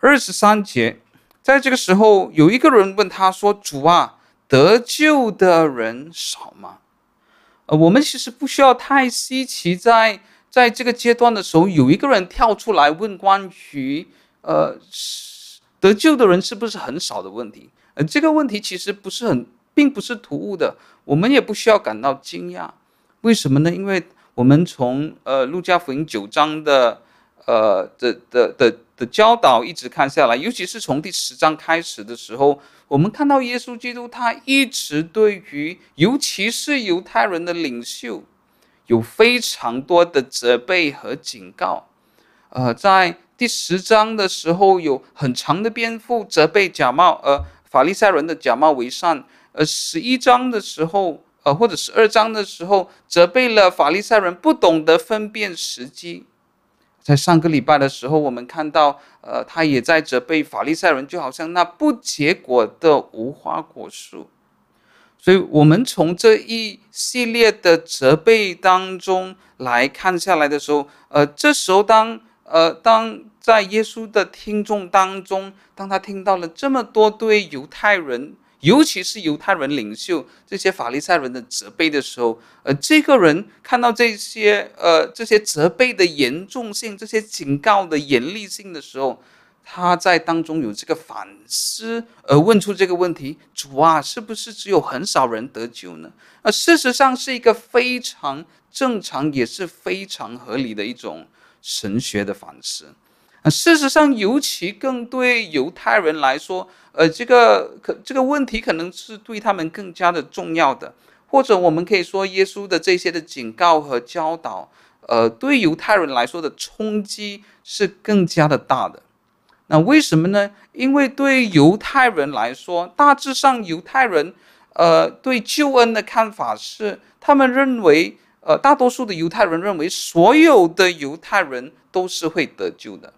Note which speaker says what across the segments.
Speaker 1: 二十三节，在这个时候，有一个人问他说：“主啊，得救的人少吗？”呃，我们其实不需要太稀奇在，在这个阶段的时候，有一个人跳出来问关于呃得救的人是不是很少的问题。呃，这个问题其实不是很，并不是突兀的，我们也不需要感到惊讶。为什么呢？因为我们从呃路加福音九章的呃的的的的教导一直看下来，尤其是从第十章开始的时候，我们看到耶稣基督他一直对于尤其是犹太人的领袖有非常多的责备和警告。呃，在第十章的时候有很长的篇幅责备假冒呃法利赛人的假冒为善。呃，十一章的时候。呃，或者十二章的时候，责备了法利赛人不懂得分辨时机。在上个礼拜的时候，我们看到，呃，他也在责备法利赛人，就好像那不结果的无花果树。所以，我们从这一系列的责备当中来看下来的时候，呃，这时候当呃当在耶稣的听众当中，当他听到了这么多对犹太人。尤其是犹太人领袖这些法利赛人的责备的时候，呃，这个人看到这些呃这些责备的严重性，这些警告的严厉性的时候，他在当中有这个反思，而问出这个问题：主啊，是不是只有很少人得救呢？呃，事实上是一个非常正常，也是非常合理的一种神学的反思。啊，事实上，尤其更对犹太人来说，呃，这个可这个问题可能是对他们更加的重要的，或者我们可以说，耶稣的这些的警告和教导，呃，对犹太人来说的冲击是更加的大的。那为什么呢？因为对犹太人来说，大致上犹太人，呃，对救恩的看法是，他们认为，呃，大多数的犹太人认为，所有的犹太人都是会得救的。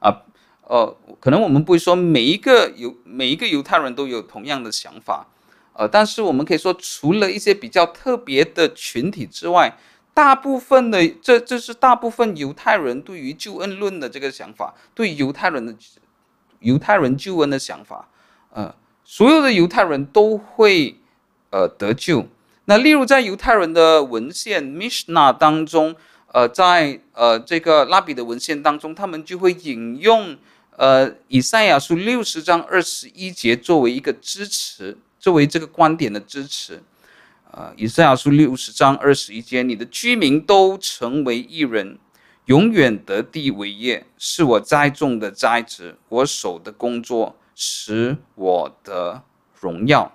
Speaker 1: 啊，呃，可能我们不会说每一个犹每一个犹太人都有同样的想法，呃，但是我们可以说，除了一些比较特别的群体之外，大部分的这这是大部分犹太人对于救恩论的这个想法，对犹太人的犹太人救恩的想法，呃，所有的犹太人都会呃得救。那例如在犹太人的文献，Mishna 当中。呃，在呃这个拉比的文献当中，他们就会引用呃以赛亚书六十章二十一节作为一个支持，作为这个观点的支持。呃，以赛亚书六十章二十一节，你的居民都成为一人，永远得地为业，是我栽种的栽植，我手的工作，使我得荣耀。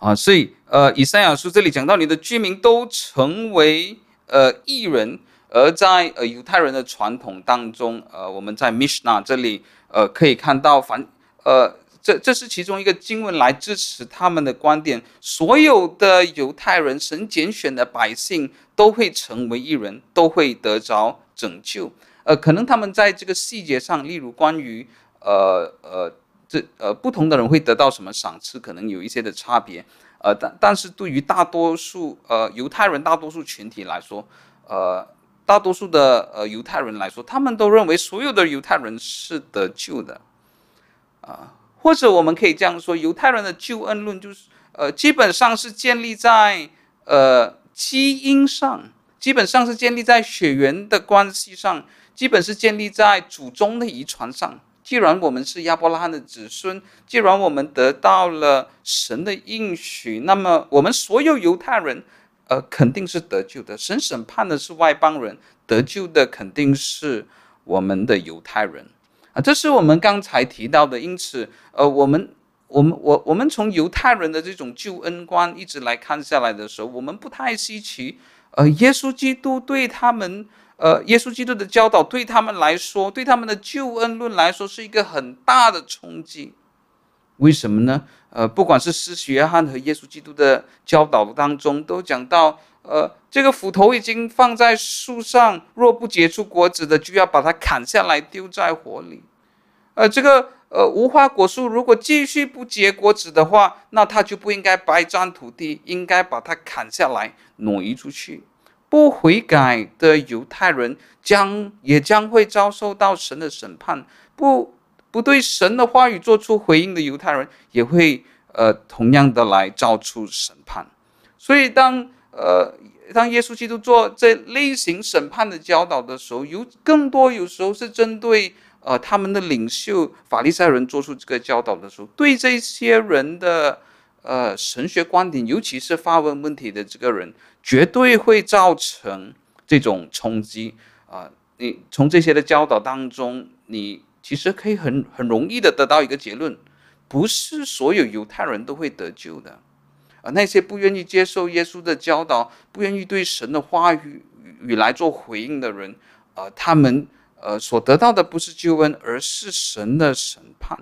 Speaker 1: 啊，所以呃，以赛亚书这里讲到，你的居民都成为。呃，异人，而在呃犹太人的传统当中，呃，我们在 Mishna 这里，呃，可以看到凡，呃，这这是其中一个经文来支持他们的观点。所有的犹太人，神拣选的百姓都会成为义人，都会得着拯救。呃，可能他们在这个细节上，例如关于呃呃这呃不同的人会得到什么赏赐，可能有一些的差别。呃，但但是对于大多数呃犹太人大多数群体来说，呃，大多数的呃犹太人来说，他们都认为所有的犹太人是得救的，啊、或者我们可以这样说，犹太人的救恩论就是呃基本上是建立在呃基因上，基本上是建立在血缘的关系上，基本是建立在祖宗的遗传上。既然我们是亚伯拉罕的子孙，既然我们得到了神的应许，那么我们所有犹太人，呃，肯定是得救的。神审判的是外邦人，得救的肯定是我们的犹太人啊。这是我们刚才提到的。因此，呃，我们我们我我们从犹太人的这种救恩观一直来看下来的时候，我们不太稀奇。呃，耶稣基督对他们。呃，耶稣基督的教导对他们来说，对他们的救恩论来说，是一个很大的冲击。为什么呢？呃，不管是施洗约翰和耶稣基督的教导当中，都讲到，呃，这个斧头已经放在树上，若不结出果子的，就要把它砍下来丢在火里。呃，这个呃无花果树如果继续不结果子的话，那它就不应该白占土地，应该把它砍下来挪移出去。不悔改的犹太人将也将会遭受到神的审判，不不对神的话语做出回应的犹太人也会呃同样的来遭出审判。所以当呃当耶稣基督做这类型审判的教导的时候，有更多有时候是针对呃他们的领袖法利赛人做出这个教导的时候，对这些人的。呃，神学观点，尤其是发问问题的这个人，绝对会造成这种冲击啊！你从这些的教导当中，你其实可以很很容易的得到一个结论：不是所有犹太人都会得救的啊！那些不愿意接受耶稣的教导，不愿意对神的话语语来做回应的人，啊，他们呃所得到的不是救恩，而是神的审判。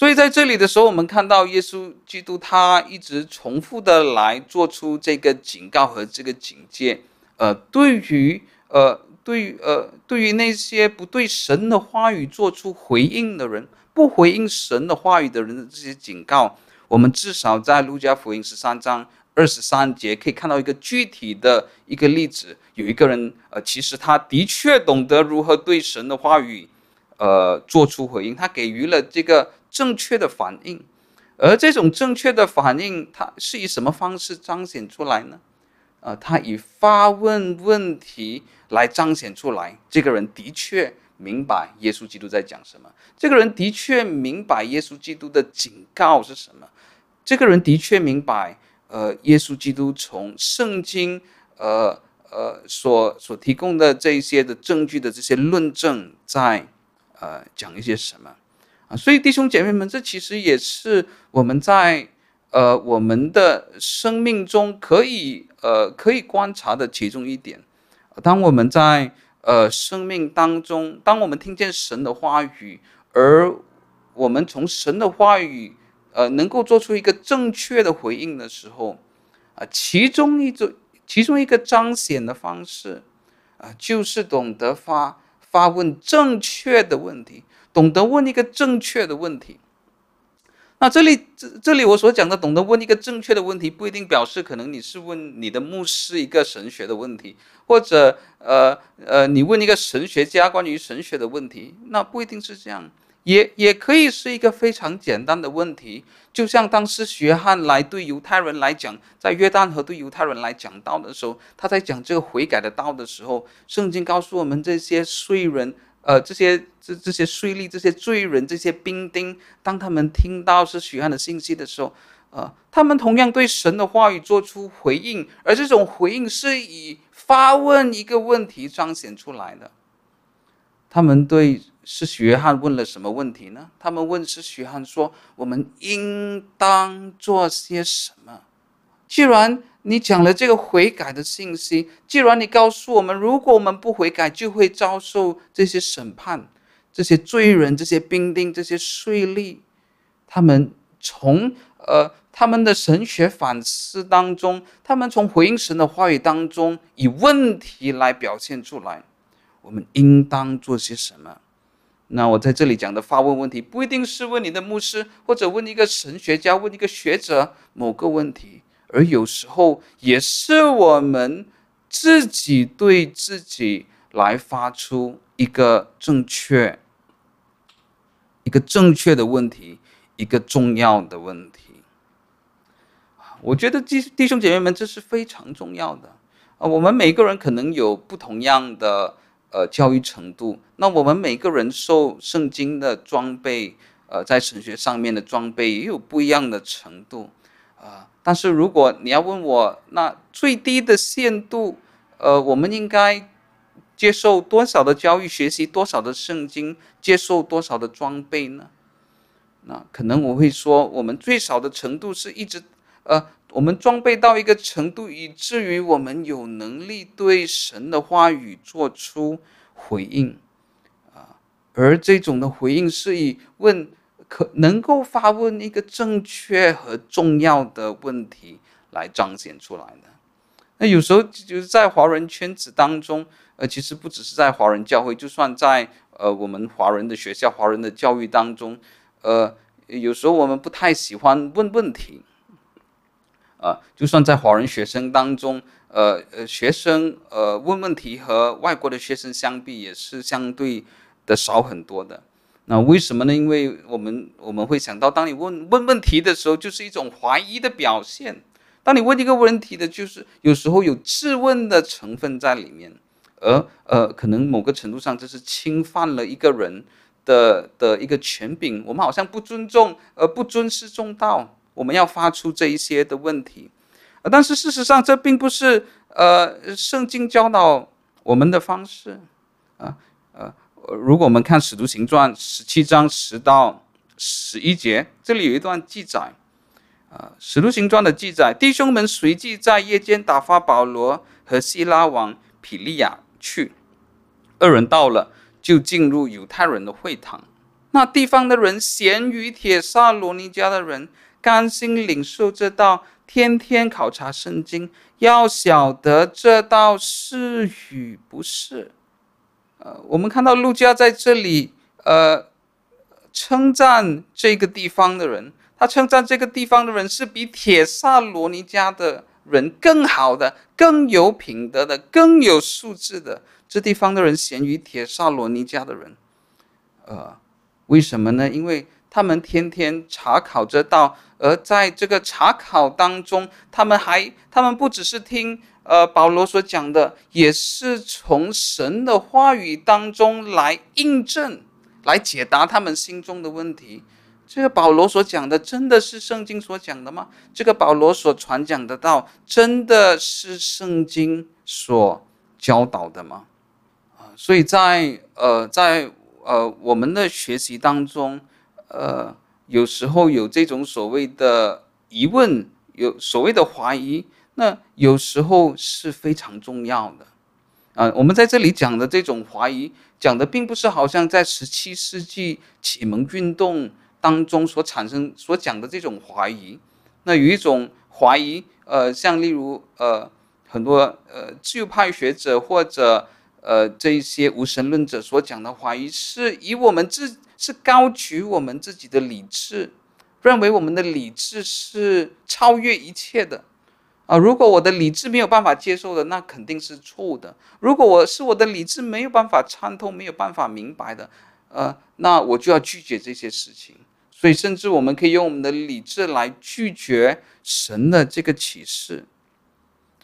Speaker 1: 所以在这里的时候，我们看到耶稣基督他一直重复的来做出这个警告和这个警戒，呃，对于呃，对于呃，对于那些不对神的话语做出回应的人，不回应神的话语的人的这些警告，我们至少在路加福音十三章二十三节可以看到一个具体的一个例子，有一个人，呃，其实他的确懂得如何对神的话语，呃，做出回应，他给予了这个。正确的反应，而这种正确的反应，它是以什么方式彰显出来呢？呃，他以发问问题来彰显出来。这个人的确明白耶稣基督在讲什么，这个人的确明白耶稣基督的警告是什么，这个人的确明白，呃，耶稣基督从圣经，呃呃所所提供的这一些的证据的这些论证，在呃讲一些什么。所以弟兄姐妹们，这其实也是我们在呃我们的生命中可以呃可以观察的其中一点。当我们在呃生命当中，当我们听见神的话语，而我们从神的话语呃能够做出一个正确的回应的时候，啊，其中一种其中一个彰显的方式啊，就是懂得发发问正确的问题。懂得问一个正确的问题，那这里这这里我所讲的懂得问一个正确的问题，不一定表示可能你是问你的牧师一个神学的问题，或者呃呃你问一个神学家关于神学的问题，那不一定是这样，也也可以是一个非常简单的问题，就像当时约翰来对犹太人来讲，在约旦河对犹太人来讲道的时候，他在讲这个悔改的道的时候，圣经告诉我们这些税人。呃，这些这这些税吏、这些罪人、这些兵丁，当他们听到是许翰的信息的时候，呃，他们同样对神的话语做出回应，而这种回应是以发问一个问题彰显出来的。他们对施洗约翰问了什么问题呢？他们问施洗约翰说：“我们应当做些什么？”既然你讲了这个悔改的信息，既然你告诉我们，如果我们不悔改，就会遭受这些审判，这些罪人、这些兵丁、这些税吏，他们从呃他们的神学反思当中，他们从回应神的话语当中，以问题来表现出来，我们应当做些什么？那我在这里讲的发问问题，不一定是问你的牧师，或者问一个神学家、问一个学者某个问题。而有时候也是我们自己对自己来发出一个正确、一个正确的问题，一个重要的问题。我觉得弟弟兄姐妹们，这是非常重要的啊！我们每个人可能有不同样的呃教育程度，那我们每个人受圣经的装备，呃，在神学上面的装备也有不一样的程度啊。但是如果你要问我，那最低的限度，呃，我们应该接受多少的教育学习，多少的圣经，接受多少的装备呢？那可能我会说，我们最少的程度是一直，呃，我们装备到一个程度，以至于我们有能力对神的话语做出回应，啊，而这种的回应是以问。可能够发问一个正确和重要的问题来彰显出来的。那有时候就是在华人圈子当中，呃，其实不只是在华人教会，就算在呃我们华人的学校、华人的教育当中，呃，有时候我们不太喜欢问问题，啊，就算在华人学生当中，呃呃，学生呃问问题和外国的学生相比，也是相对的少很多的。那为什么呢？因为我们我们会想到，当你问问问题的时候，就是一种怀疑的表现。当你问一个问题的，就是有时候有质问的成分在里面，而呃，可能某个程度上这是侵犯了一个人的的一个权柄。我们好像不尊重，而不尊师重道。我们要发出这一些的问题，但是事实上这并不是呃圣经教导我们的方式啊呃，如果我们看《使徒行传》十七章十到十一节，这里有一段记载。啊，《使徒行传》的记载，弟兄们随即在夜间打发保罗和西拉往庇利亚去。二人到了，就进入犹太人的会堂。那地方的人咸于帖撒罗尼迦的人，甘心领受这道，天天考察圣经，要晓得这道是与不是。呃，我们看到路加在这里，呃，称赞这个地方的人。他称赞这个地方的人是比铁萨罗尼迦的人更好的、更有品德的、更有素质的。这地方的人贤于铁萨罗尼迦的人，呃，为什么呢？因为他们天天查考这道，而在这个查考当中，他们还，他们不只是听呃保罗所讲的，也是从神的话语当中来印证、来解答他们心中的问题。这个保罗所讲的真的是圣经所讲的吗？这个保罗所传讲的道真的是圣经所教导的吗？啊，所以在呃在呃我们的学习当中，呃有时候有这种所谓的疑问，有所谓的怀疑，那有时候是非常重要的。啊，我们在这里讲的这种怀疑，讲的并不是好像在十七世纪启蒙运动。当中所产生、所讲的这种怀疑，那有一种怀疑，呃，像例如呃很多呃自由派学者或者呃这一些无神论者所讲的怀疑，是以我们自是高举我们自己的理智，认为我们的理智是超越一切的啊。如果我的理智没有办法接受的，那肯定是错误的。如果我是我的理智没有办法参透、没有办法明白的，呃，那我就要拒绝这些事情。所以，甚至我们可以用我们的理智来拒绝神的这个启示。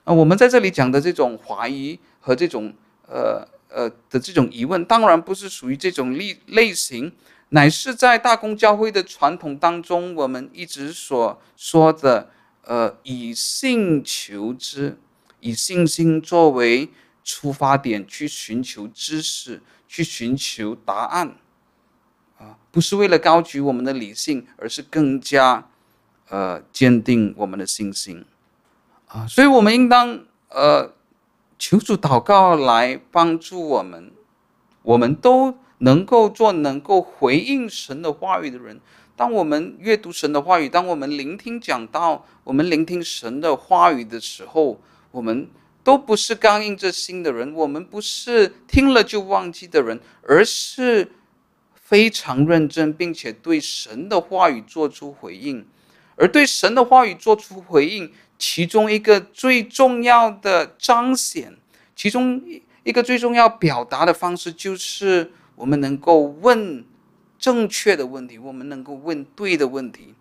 Speaker 1: 啊，我们在这里讲的这种怀疑和这种呃呃的这种疑问，当然不是属于这种类类型，乃是在大公教会的传统当中，我们一直所说的呃以信求知，以信心作为出发点去寻求知识，去寻求答案。啊，不是为了高举我们的理性，而是更加，呃，坚定我们的信心，啊，所以我们应当呃，求主祷告来帮助我们，我们都能够做能够回应神的话语的人。当我们阅读神的话语，当我们聆听讲道，我们聆听神的话语的时候，我们都不是刚硬着心的人，我们不是听了就忘记的人，而是。非常认真，并且对神的话语做出回应，而对神的话语做出回应，其中一个最重要的彰显，其中一一个最重要表达的方式，就是我们能够问正确的问题，我们能够问对的问题，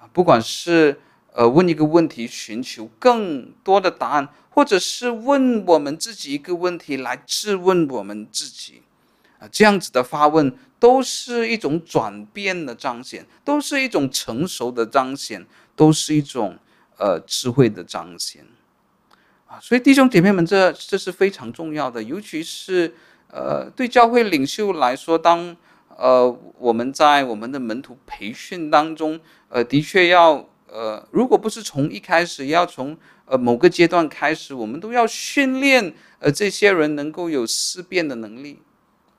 Speaker 1: 啊，不管是呃问一个问题，寻求更多的答案，或者是问我们自己一个问题来质问我们自己，啊，这样子的发问。都是一种转变的彰显，都是一种成熟的彰显，都是一种呃智慧的彰显啊！所以弟兄姐妹们，这这是非常重要的，尤其是呃对教会领袖来说，当呃我们在我们的门徒培训当中，呃的确要呃如果不是从一开始，要从呃某个阶段开始，我们都要训练呃这些人能够有思辨的能力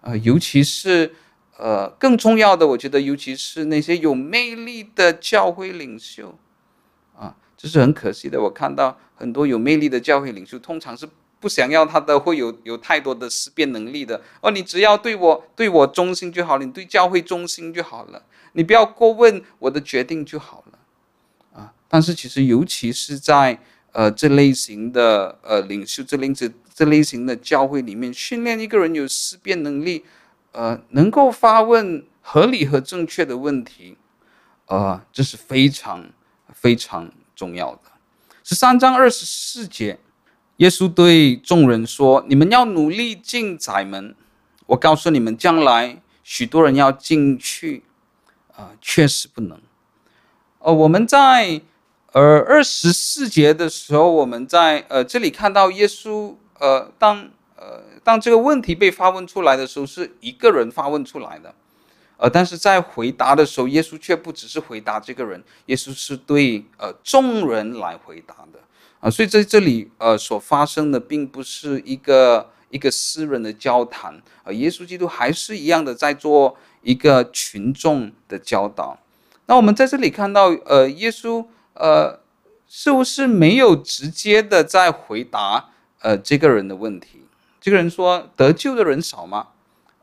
Speaker 1: 啊，尤其是。呃，更重要的，我觉得，尤其是那些有魅力的教会领袖，这是很可惜的。我看到很多有魅力的教会领袖，通常是不想要他的会有有太多的思辨能力的。哦，你只要对我对我忠心就好了，你对教会忠心就好了，你不要过问我的决定就好了。啊，但是其实尤其是在呃这类型的呃领袖这类这这类型的教会里面，训练一个人有思辨能力，呃，能够发问合理和正确的问题，呃，这是非常非常重要的。十三章二十四节，耶稣对众人说：“你们要努力进窄门。我告诉你们，将来许多人要进去，啊、确实不能。”呃，我们在呃二十四节的时候，我们在呃这里看到耶稣，呃，当呃当这个问题被发问出来的时候，是一个人发问出来的，呃，但是在回答的时候，耶稣却不只是回答这个人，耶稣是对呃众人来回答的啊，所以在这里呃所发生的并不是一个一个私人的交谈，呃，耶稣基督还是一样的在做一个群众的教导。那我们在这里看到，呃，耶稣，呃，是不是没有直接的在回答，呃，这个人的问题？这个人说得救的人少吗？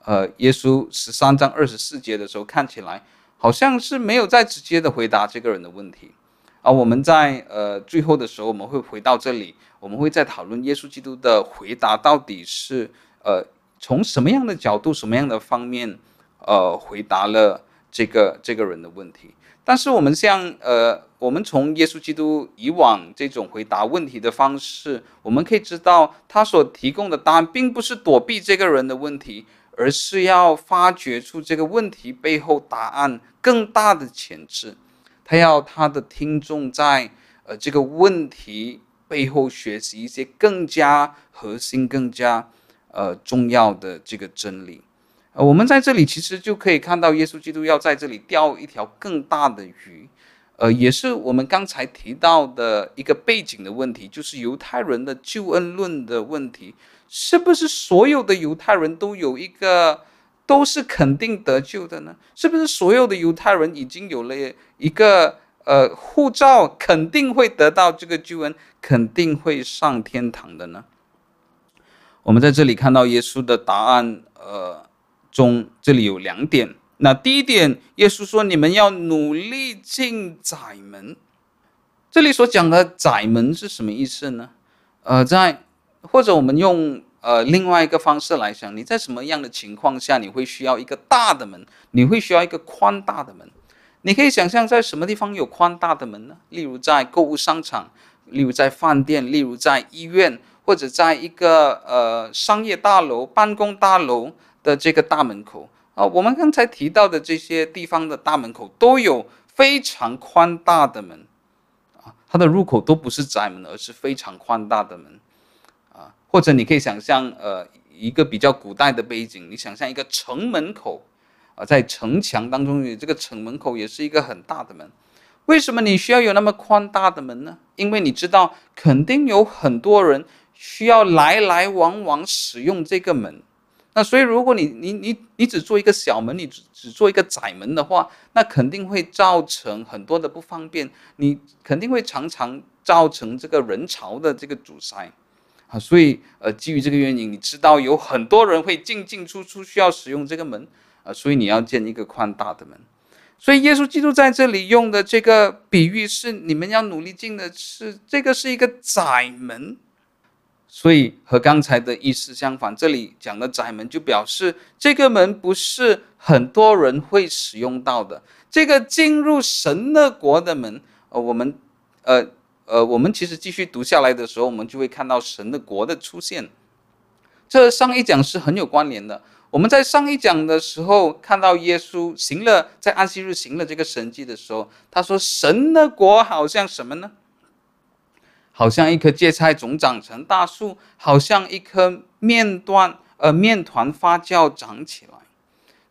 Speaker 1: 呃，耶稣十三章二十四节的时候，看起来好像是没有再直接的回答这个人的问题。而我们在呃最后的时候，我们会回到这里，我们会再讨论耶稣基督的回答到底是呃从什么样的角度、什么样的方面，呃，回答了。这个这个人的问题，但是我们像呃，我们从耶稣基督以往这种回答问题的方式，我们可以知道，他所提供的答案并不是躲避这个人的问题，而是要发掘出这个问题背后答案更大的潜质。他要他的听众在呃这个问题背后学习一些更加核心、更加呃重要的这个真理。呃，我们在这里其实就可以看到，耶稣基督要在这里钓一条更大的鱼，呃，也是我们刚才提到的一个背景的问题，就是犹太人的救恩论的问题，是不是所有的犹太人都有一个都是肯定得救的呢？是不是所有的犹太人已经有了一个呃护照，肯定会得到这个救恩，肯定会上天堂的呢？我们在这里看到耶稣的答案，呃。中这里有两点。那第一点，耶稣说：“你们要努力进窄门。”这里所讲的窄门是什么意思呢？呃，在或者我们用呃另外一个方式来想，你在什么样的情况下你会需要一个大的门？你会需要一个宽大的门？你可以想象在什么地方有宽大的门呢？例如在购物商场，例如在饭店，例如在医院，或者在一个呃商业大楼、办公大楼。的这个大门口啊，我们刚才提到的这些地方的大门口都有非常宽大的门啊，它的入口都不是窄门，而是非常宽大的门。或者你可以想象，呃，一个比较古代的背景，你想象一个城门口啊，在城墙当中，这个城门口也是一个很大的门。为什么你需要有那么宽大的门呢？因为你知道，肯定有很多人需要来来往往使用这个门。那所以，如果你你你你只做一个小门，你只只做一个窄门的话，那肯定会造成很多的不方便。你肯定会常常造成这个人潮的这个阻塞啊。所以，呃，基于这个原因，你知道有很多人会进进出出需要使用这个门啊，所以你要建一个宽大的门。所以，耶稣基督在这里用的这个比喻是：你们要努力进的是这个是一个窄门。所以和刚才的意思相反，这里讲的窄门就表示这个门不是很多人会使用到的。这个进入神的国的门，呃，我们，呃，呃，我们其实继续读下来的时候，我们就会看到神的国的出现。这上一讲是很有关联的。我们在上一讲的时候看到耶稣行了在安息日行了这个神迹的时候，他说神的国好像什么呢？好像一棵芥菜种长成大树，好像一颗面段呃面团发酵长起来。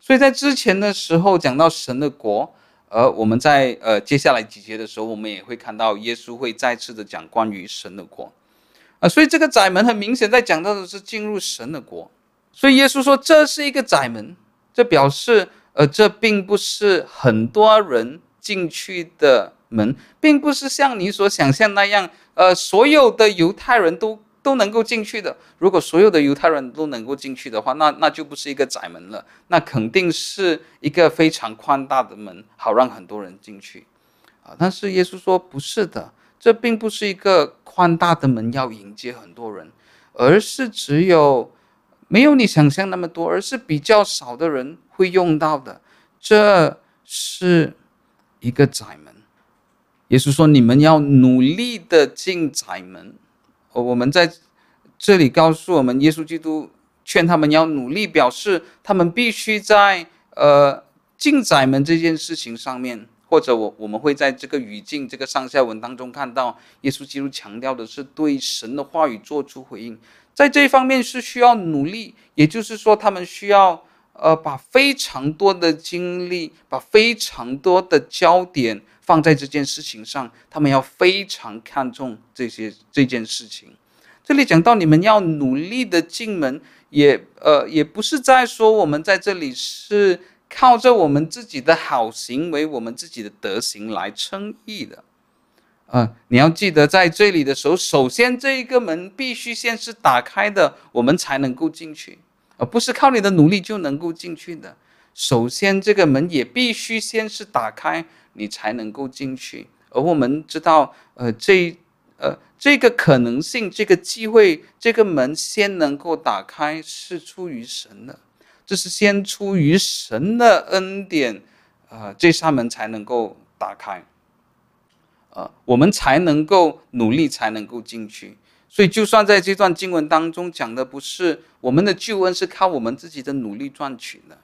Speaker 1: 所以在之前的时候讲到神的国，而我们在呃接下来几节的时候，我们也会看到耶稣会再次的讲关于神的国，啊，所以这个窄门很明显在讲到的是进入神的国。所以耶稣说这是一个窄门，这表示呃这并不是很多人进去的门，并不是像你所想象那样。呃，所有的犹太人都都能够进去的。如果所有的犹太人都能够进去的话，那那就不是一个窄门了，那肯定是一个非常宽大的门，好让很多人进去。啊，但是耶稣说不是的，这并不是一个宽大的门要迎接很多人，而是只有没有你想象那么多，而是比较少的人会用到的。这是一个窄门。耶稣说：“你们要努力的进窄门。”我们在这里告诉我们，耶稣基督劝他们要努力，表示他们必须在呃进窄门这件事情上面。或者我我们会在这个语境、这个上下文当中看到，耶稣基督强调的是对神的话语做出回应，在这方面是需要努力，也就是说，他们需要呃把非常多的精力，把非常多的焦点放在这件事情上，他们要非常看重这些这件事情。这里讲到你们要努力的进门，也呃也不是在说我们在这里是。靠着我们自己的好行为，我们自己的德行来称义的，啊，你要记得在这里的时候，首先这一个门必须先是打开的，我们才能够进去，而不是靠你的努力就能够进去的。首先这个门也必须先是打开，你才能够进去。而我们知道，呃，这呃这个可能性，这个机会，这个门先能够打开，是出于神的。这是先出于神的恩典，呃，这扇门才能够打开，呃，我们才能够努力，才能够进去。所以，就算在这段经文当中讲的不是我们的救恩是靠我们自己的努力赚取的，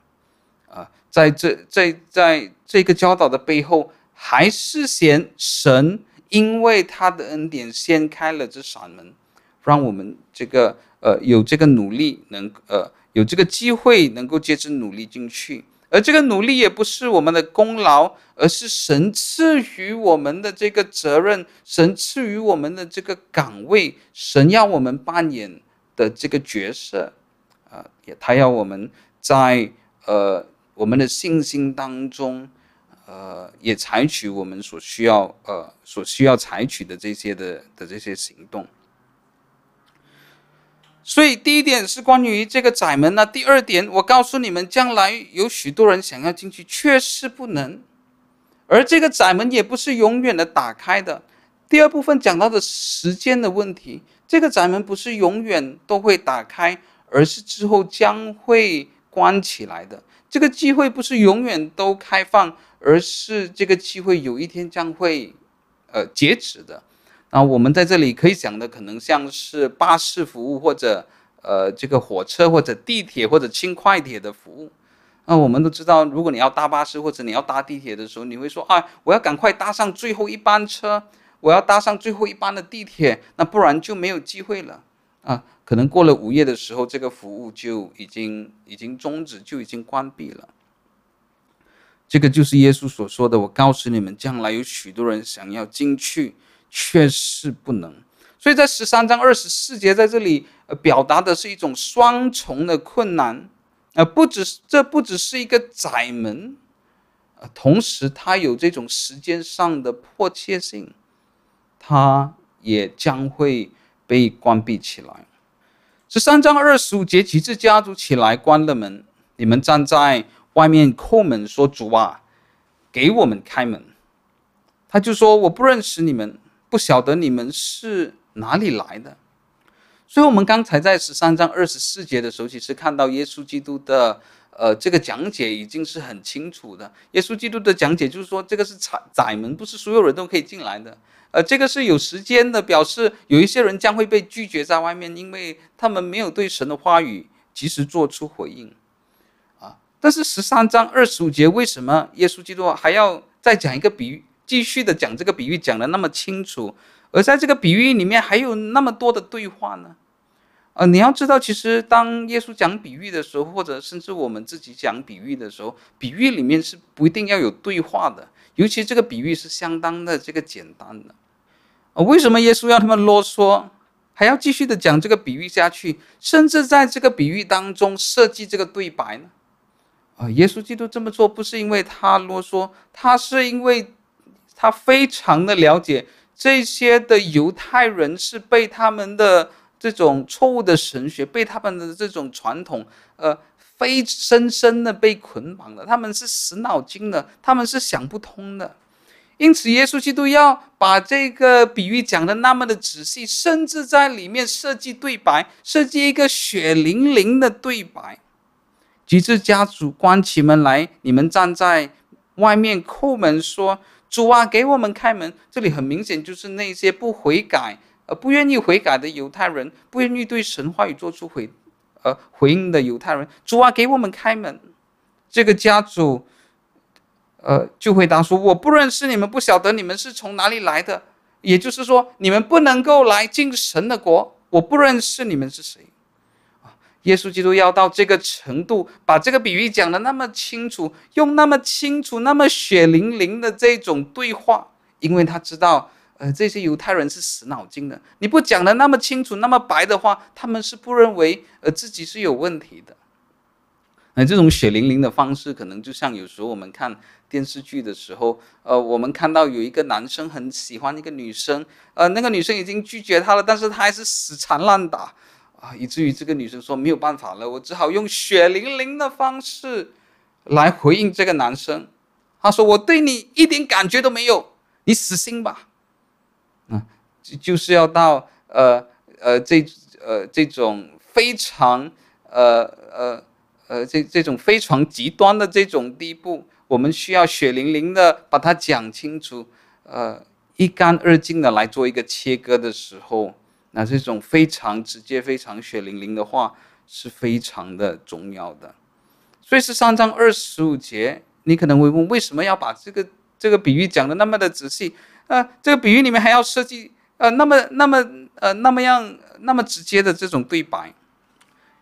Speaker 1: 啊、在这在在这个教导的背后，还是嫌神因为他的恩典掀开了这扇门，让我们这个呃有这个努力能呃。有这个机会能够接着努力进去，而这个努力也不是我们的功劳，而是神赐予我们的这个责任，神赐予我们的这个岗位，神要我们扮演的这个角色，啊，也他要我们在呃我们的信心当中，呃，也采取我们所需要呃所需要采取的这些的的这些行动。所以第一点是关于这个窄门呢。第二点，我告诉你们，将来有许多人想要进去，却是不能。而这个窄门也不是永远的打开的。第二部分讲到的时间的问题，这个窄门不是永远都会打开，而是之后将会关起来的。这个机会不是永远都开放，而是这个机会有一天将会呃截止的。啊我们在这里可以讲的，可能像是巴士服务，或者呃这个火车，或者地铁，或者轻快铁的服务。那我们都知道，如果你要搭巴士或者你要搭地铁的时候，你会说啊，我要赶快搭上最后一班车，我要搭上最后一班的地铁，那不然就没有机会了啊。可能过了午夜的时候，这个服务就已经已经终止，就已经关闭了。这个就是耶稣所说的，我告诉你们，将来有许多人想要进去。却是不能，所以在十三章二十四节在这里呃表达的是一种双重的困难，呃不只是这不只是一个窄门，呃同时它有这种时间上的迫切性，它也将会被关闭起来。十三章二十五节，几只家族起来关了门，你们站在外面叩门说：“主啊，给我们开门。”他就说：“我不认识你们。”不晓得你们是哪里来的，所以我们刚才在十三章二十四节的时候，其实看到耶稣基督的呃这个讲解已经是很清楚的。耶稣基督的讲解就是说，这个是窄窄门，不是所有人都可以进来的。呃，这个是有时间的，表示有一些人将会被拒绝在外面，因为他们没有对神的话语及时做出回应。啊，但是十三章二十五节为什么耶稣基督还要再讲一个比喻？继续的讲这个比喻，讲得那么清楚，而在这个比喻里面还有那么多的对话呢。呃，你要知道，其实当耶稣讲比喻的时候，或者甚至我们自己讲比喻的时候，比喻里面是不一定要有对话的，尤其这个比喻是相当的这个简单的。呃，为什么耶稣要那么啰嗦，还要继续的讲这个比喻下去，甚至在这个比喻当中设计这个对白呢？啊，耶稣基督这么做不是因为他啰嗦，他是因为。他非常的了解这些的犹太人是被他们的这种错误的神学，被他们的这种传统，呃，非深深的被捆绑的。他们是死脑筋的，他们是想不通的。因此，耶稣基督要把这个比喻讲得那么的仔细，甚至在里面设计对白，设计一个血淋淋的对白。及至家主关起门来，你们站在外面叩门，说：“主啊，给我们开门。”这里很明显就是那些不悔改、呃不愿意悔改的犹太人，不愿意对神话语做出回呃回应的犹太人。主啊，给我们开门。这个家主。呃，就回答说：“我不认识你们，不晓得你们是从哪里来的。也就是说，你们不能够来进神的国。我不认识你们是谁。”耶稣基督要到这个程度，把这个比喻讲得那么清楚，用那么清楚、那么血淋淋的这种对话，因为他知道，呃，这些犹太人是死脑筋的。你不讲得那么清楚、那么白的话，他们是不认为呃自己是有问题的。那这种血淋淋的方式，可能就像有时候我们看电视剧的时候，呃，我们看到有一个男生很喜欢一个女生，呃，那个女生已经拒绝他了，但是他还是死缠烂打，啊，以至于这个女生说没有办法了，我只好用血淋淋的方式来回应这个男生。他说：“我对你一点感觉都没有，你死心吧。”嗯，就就是要到呃呃这呃这种非常呃呃。呃，这这种非常极端的这种地步，我们需要血淋淋的把它讲清楚，呃，一干二净的来做一个切割的时候，那这种非常直接、非常血淋淋的话是非常的重要的。所以是三章二十五节，你可能会问，为什么要把这个这个比喻讲得那么的仔细？呃，这个比喻里面还要设计呃那么那么呃那么样那么直接的这种对白？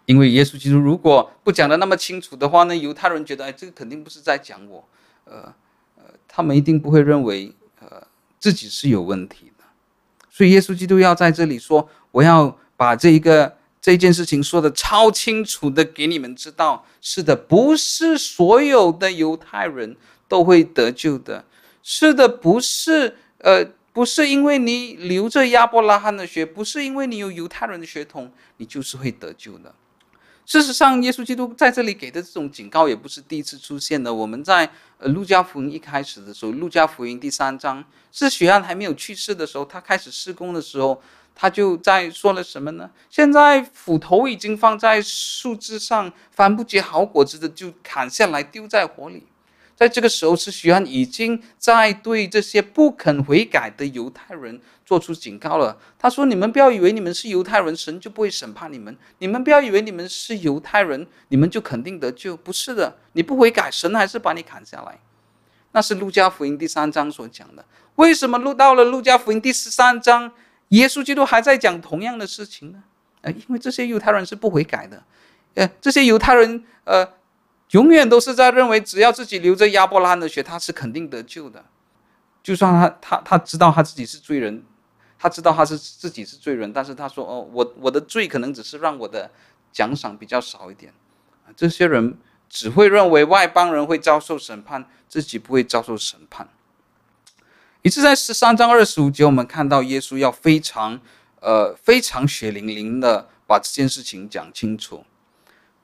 Speaker 1: 因为耶稣基督如果不讲得那么清楚的话呢，犹太人觉得，哎，这个肯定不是在讲我，呃，呃，他们一定不会认为，呃，自己是有问题。所以耶稣基督要在这里说，我要把这一个这件事情说的超清楚的给你们知道。是的，不是所有的犹太人都会得救的。是的，不是，呃，不是因为你流着亚伯拉罕的血，不是因为你有犹太人的血统，你就是会得救的。事实上，耶稣基督在这里给的这种警告也不是第一次出现的。我们在呃路加福音一开始的时候，路加福音第三章，是许安还没有去世的时候，他开始施工的时候，他就在说了什么呢？现在斧头已经放在树枝上，凡不结好果子的就砍下来丢在火里。在这个时候，是许安已经在对这些不肯悔改的犹太人做出警告了。他说：“你们不要以为你们是犹太人，神就不会审判你们；你们不要以为你们是犹太人，你们就肯定得救。不是的，你不悔改，神还是把你砍下来。”那是路加福音第三章所讲的。为什么录到了路加福音第十三章，耶稣基督还在讲同样的事情呢？呃，因为这些犹太人是不悔改的。呃，这些犹太人，呃。永远都是在认为，只要自己流着亚伯拉罕的血，他是肯定得救的。就算他他他知道他自己是罪人，他知道他是自己是罪人，但是他说：“哦，我我的罪可能只是让我的奖赏比较少一点。”这些人只会认为外邦人会遭受审判，自己不会遭受审判。一次，在十三章二十五节，我们看到耶稣要非常呃非常血淋淋的把这件事情讲清楚。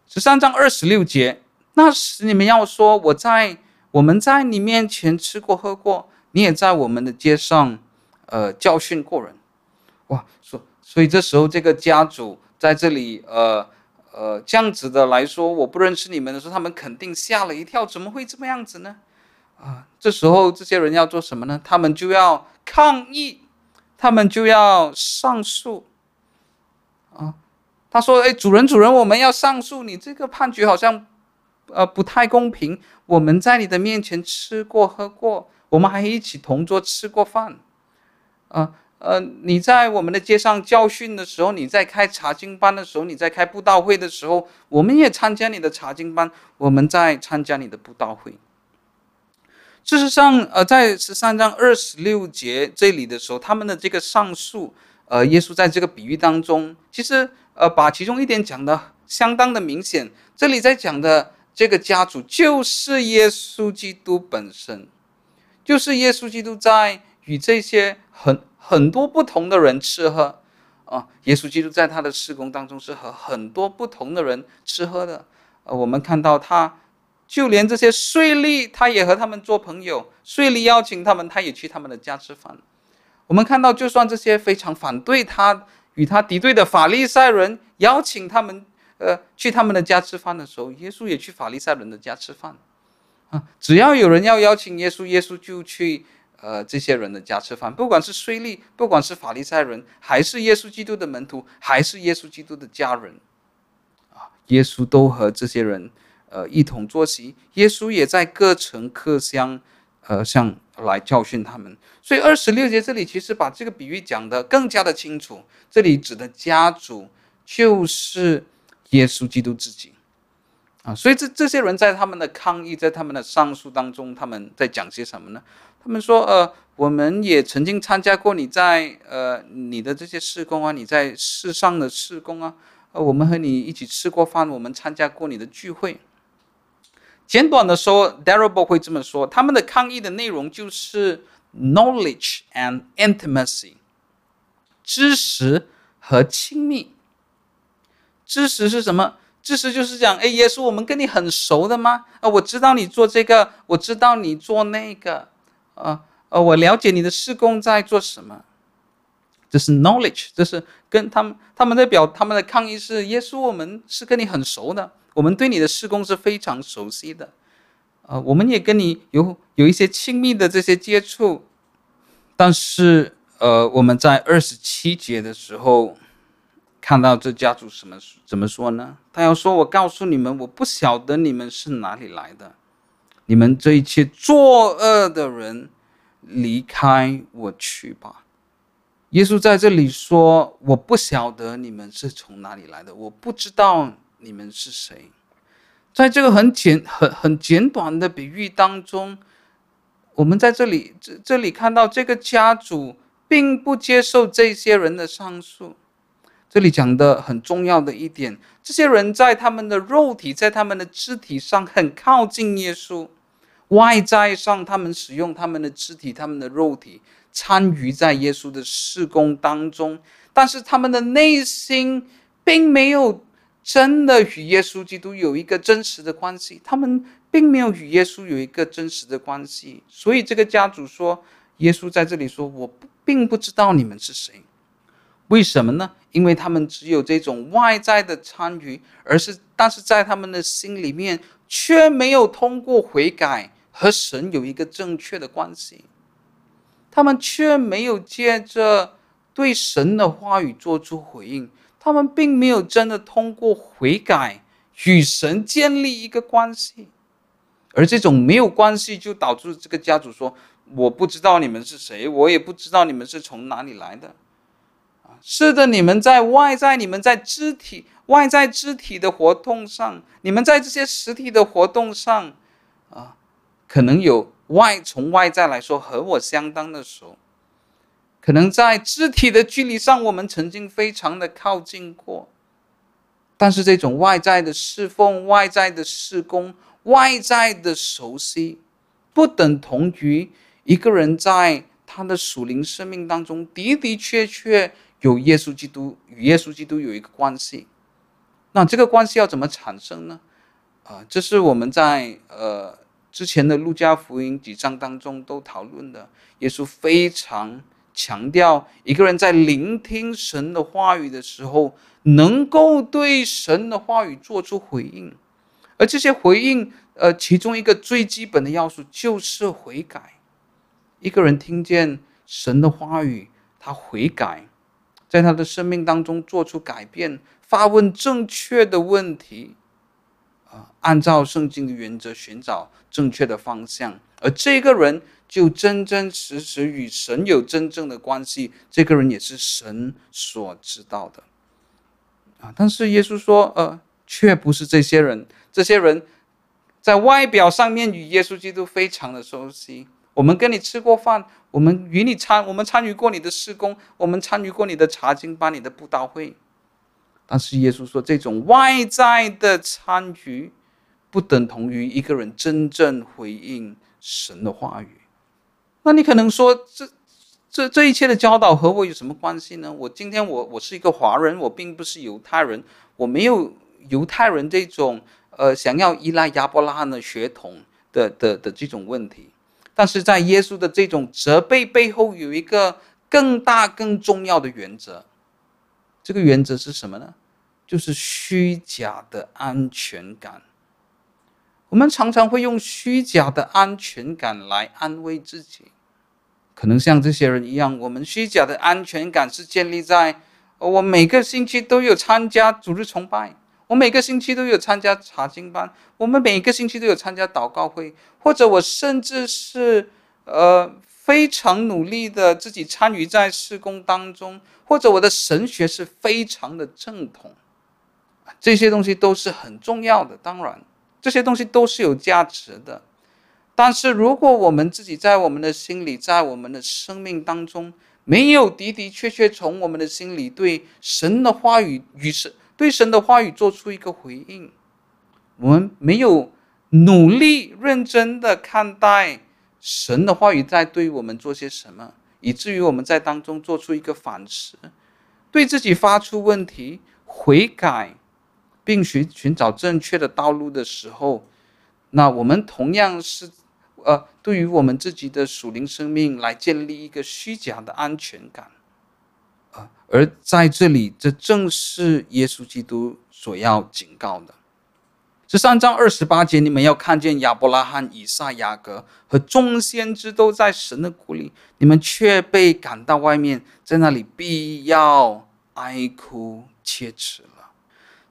Speaker 1: 十三章二十六节。那时你们要说，我在我们在你面前吃过喝过，你也在我们的街上，呃，教训过人，哇！所所以这时候这个家主在这里，呃呃，这样子的来说，我不认识你们的时候，他们肯定吓了一跳，怎么会这么样子呢？啊，这时候这些人要做什么呢？他们就要抗议，他们就要上诉，啊，他说：“哎，主人，主人，我们要上诉，你这个判决好像。”呃，不太公平。我们在你的面前吃过喝过，我们还一起同桌吃过饭。呃呃，你在我们的街上教训的时候，你在开查经班的时候，你在开布道会的时候，我们也参加你的查经班，我们在参加你的布道会。事实上，呃，在十三章二十六节这里的时候，他们的这个上诉，呃，耶稣在这个比喻当中，其实呃，把其中一点讲的相当的明显。这里在讲的。这个家族就是耶稣基督本身，就是耶稣基督在与这些很很多不同的人吃喝啊。耶稣基督在他的事工当中是和很多不同的人吃喝的。呃，我们看到他就连这些税吏，他也和他们做朋友。税吏邀请他们，他也去他们的家吃饭。我们看到，就算这些非常反对他、与他敌对的法利赛人邀请他们，呃，去他们的家吃饭的时候，耶稣也去法利赛人的家吃饭。啊，只要有人要邀请耶稣，耶稣就去呃这些人的家吃饭。不管是税吏，不管是法利赛人，还是耶稣基督的门徒，还是耶稣基督的家人，啊，耶稣都和这些人呃一同坐席。耶稣也在各城各乡，呃，像来教训他们。所以二十六节这里其实把这个比喻讲得更加的清楚。这里指的家主就是耶稣基督自己。啊，所以这这些人在他们的抗议，在他们的上诉当中，他们在讲些什么呢？他们说，呃，我们也曾经参加过你在呃你的这些事工啊，你在世上的事工啊，呃，我们和你一起吃过饭，我们参加过你的聚会。简短的说，Darrell 会这么说，他们的抗议的内容就是 knowledge and intimacy，知识和亲密。知识是什么？知识就是讲，哎，耶稣，我们跟你很熟的吗？啊，我知道你做这个，我知道你做那个，啊，呃，我了解你的事工在做什么。这是 knowledge，这是跟他们他们的表他们的抗议是，耶稣，我们是跟你很熟的，我们对你的事工是非常熟悉的，啊，我们也跟你有有一些亲密的这些接触。但是，呃，我们在二十七节的时候。看到这家主什么怎么说呢？他要说：“我告诉你们，我不晓得你们是哪里来的，你们这一切作恶的人，离开我去吧。”耶稣在这里说：“我不晓得你们是从哪里来的，我不知道你们是谁。”在这个很简、很很简短的比喻当中，我们在这里这这里看到这个家主并不接受这些人的上诉。这里讲的很重要的一点，这些人在他们的肉体，在他们的肢体上很靠近耶稣，外在上他们使用他们的肢体、他们的肉体参与在耶稣的事工当中，但是他们的内心并没有真的与耶稣基督有一个真实的关系，他们并没有与耶稣有一个真实的关系，所以这个家主说，耶稣在这里说，我并不知道你们是谁。为什么呢？因为他们只有这种外在的参与，而是但是在他们的心里面却没有通过悔改和神有一个正确的关系，他们却没有借着对神的话语做出回应，他们并没有真的通过悔改与神建立一个关系，而这种没有关系就导致这个家主说：“我不知道你们是谁，我也不知道你们是从哪里来的。”是的，你们在外在，你们在肢体外在肢体的活动上，你们在这些实体的活动上，啊，可能有外从外在来说和我相当的熟，可能在肢体的距离上，我们曾经非常的靠近过，但是这种外在的侍奉、外在的施工、外在的熟悉，不等同于一个人在他的属灵生命当中的的确确。有耶稣基督与耶稣基督有一个关系，那这个关系要怎么产生呢？啊，这是我们在呃之前的路加福音几章当中都讨论的。耶稣非常强调，一个人在聆听神的话语的时候，能够对神的话语做出回应，而这些回应，呃，其中一个最基本的要素就是悔改。一个人听见神的话语，他悔改。在他的生命当中做出改变，发问正确的问题，啊，按照圣经的原则寻找正确的方向，而这个人就真真实实与神有真正的关系。这个人也是神所知道的，啊，但是耶稣说，呃，却不是这些人，这些人在外表上面与耶稣基督非常的熟悉。我们跟你吃过饭，我们与你参，我们参与过你的施工，我们参与过你的查经班、你的布道会。但是耶稣说，这种外在的参与，不等同于一个人真正回应神的话语。那你可能说，这、这、这一切的教导和我有什么关系呢？我今天我我是一个华人，我并不是犹太人，我没有犹太人这种呃想要依赖亚伯拉罕的血统的的的这种问题。但是在耶稣的这种责备背后，有一个更大更重要的原则。这个原则是什么呢？就是虚假的安全感。我们常常会用虚假的安全感来安慰自己，可能像这些人一样，我们虚假的安全感是建立在我每个星期都有参加主日崇拜，我每个星期都有参加查经班，我们每个星期都有参加祷告会，或者我甚至是呃非常努力的自己参与在事工当中，或者我的神学是非常的正统。这些东西都是很重要的，当然，这些东西都是有价值的。但是，如果我们自己在我们的心里，在我们的生命当中，没有的的确确从我们的心里对神的话语与神对神的话语做出一个回应，我们没有努力认真的看待神的话语在对我们做些什么，以至于我们在当中做出一个反思，对自己发出问题，悔改。并寻寻找正确的道路的时候，那我们同样是，呃，对于我们自己的属灵生命来建立一个虚假的安全感，啊，而在这里，这正是耶稣基督所要警告的。十三章二十八节，你们要看见亚伯拉罕、以撒、雅各和众先知都在神的国里，你们却被赶到外面，在那里必要哀哭切齿了。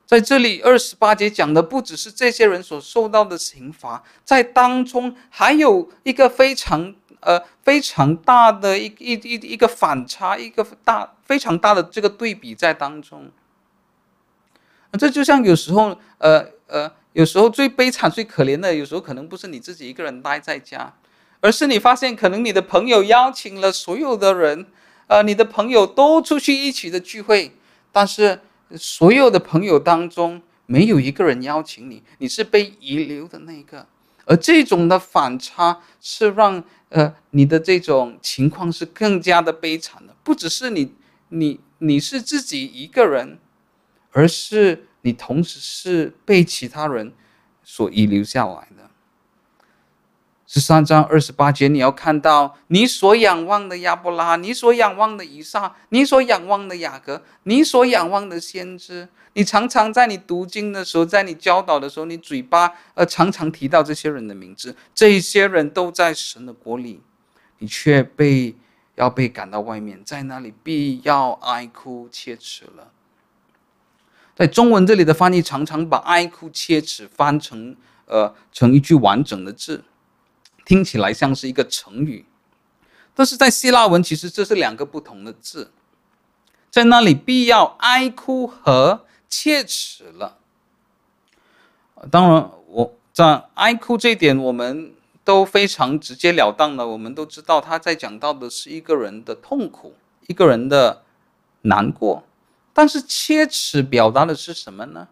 Speaker 1: 在这里，二十八节讲的不只是这些人所受到的刑罚，在当中还有一个非常呃非常大的一一一一个反差，一个大非常大的这个对比在当中。这就像有时候呃呃，有时候最悲惨、最可怜的，有时候可能不是你自己一个人待在家，而是你发现可能你的朋友邀请了所有的人，呃，你的朋友都出去一起的聚会，但是。所有的朋友当中，没有一个人邀请你，你是被遗留的那一个。而这种的反差是让呃你的这种情况是更加的悲惨的。不只是你你你是自己一个人，而是你同时是被其他人所遗留下来的。十三章二十八节，你要看到你所仰望的亚伯拉，你所仰望的以撒，你所仰望的雅各，你所仰望的先知。你常常在你读经的时候，在你教导的时候，你嘴巴呃常常提到这些人的名字。这些人都在神的国里，你却被要被赶到外面，在那里必要哀哭切齿了。在中文这里的翻译常常把哀哭切齿翻成呃成一句完整的字。听起来像是一个成语，但是在希腊文其实这是两个不同的字，在那里必要哀哭和切齿了。当然，我在哀哭这一点，我们都非常直截了当的，我们都知道他在讲到的是一个人的痛苦，一个人的难过。但是切齿表达的是什么呢？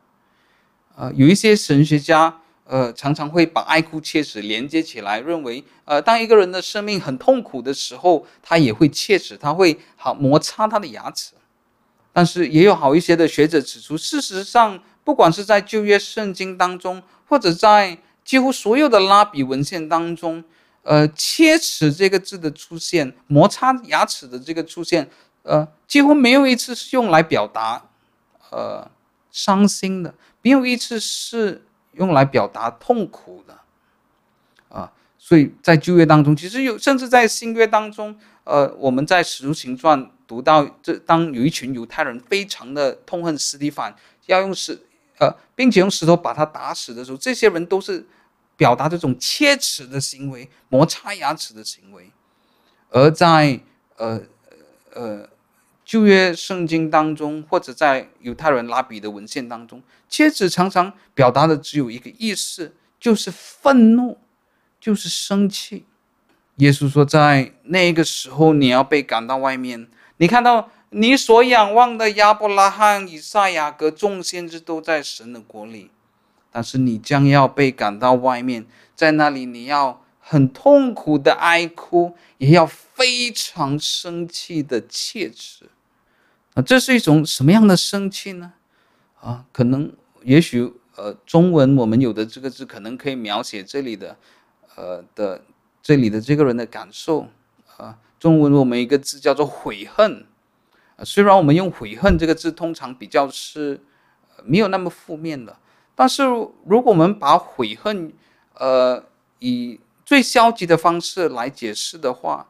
Speaker 1: 呃，有一些神学家。呃，常常会把爱哭切齿连接起来，认为，呃，当一个人的生命很痛苦的时候，他也会切齿，他会好摩擦他的牙齿。但是也有好一些的学者指出，事实上，不管是在旧约圣经当中，或者在几乎所有的拉比文献当中，呃，切齿这个字的出现，摩擦牙齿的这个出现，呃，几乎没有一次是用来表达，呃，伤心的，没有一次是。用来表达痛苦的，啊，所以在旧约当中，其实有，甚至在新约当中，呃，我们在使徒行传读到，这当有一群犹太人非常的痛恨斯蒂凡，要用石，呃，并且用石头把他打死的时候，这些人都是表达这种切齿的行为、摩擦牙齿的行为，而在呃呃旧约圣经当中，或者在犹太人拉比的文献当中。切齿常常表达的只有一个意思，就是愤怒，就是生气。耶稣说，在那个时候你要被赶到外面。你看到你所仰望的亚伯拉罕、以撒、雅各众先知都在神的国里，但是你将要被赶到外面，在那里你要很痛苦的哀哭，也要非常生气的切齿。啊，这是一种什么样的生气呢？啊，可能。也许，呃，中文我们有的这个字可能可以描写这里的，呃的这里的这个人的感受啊。中文我们一个字叫做悔恨，虽然我们用悔恨这个字通常比较是没有那么负面的，但是如果我们把悔恨，呃，以最消极的方式来解释的话，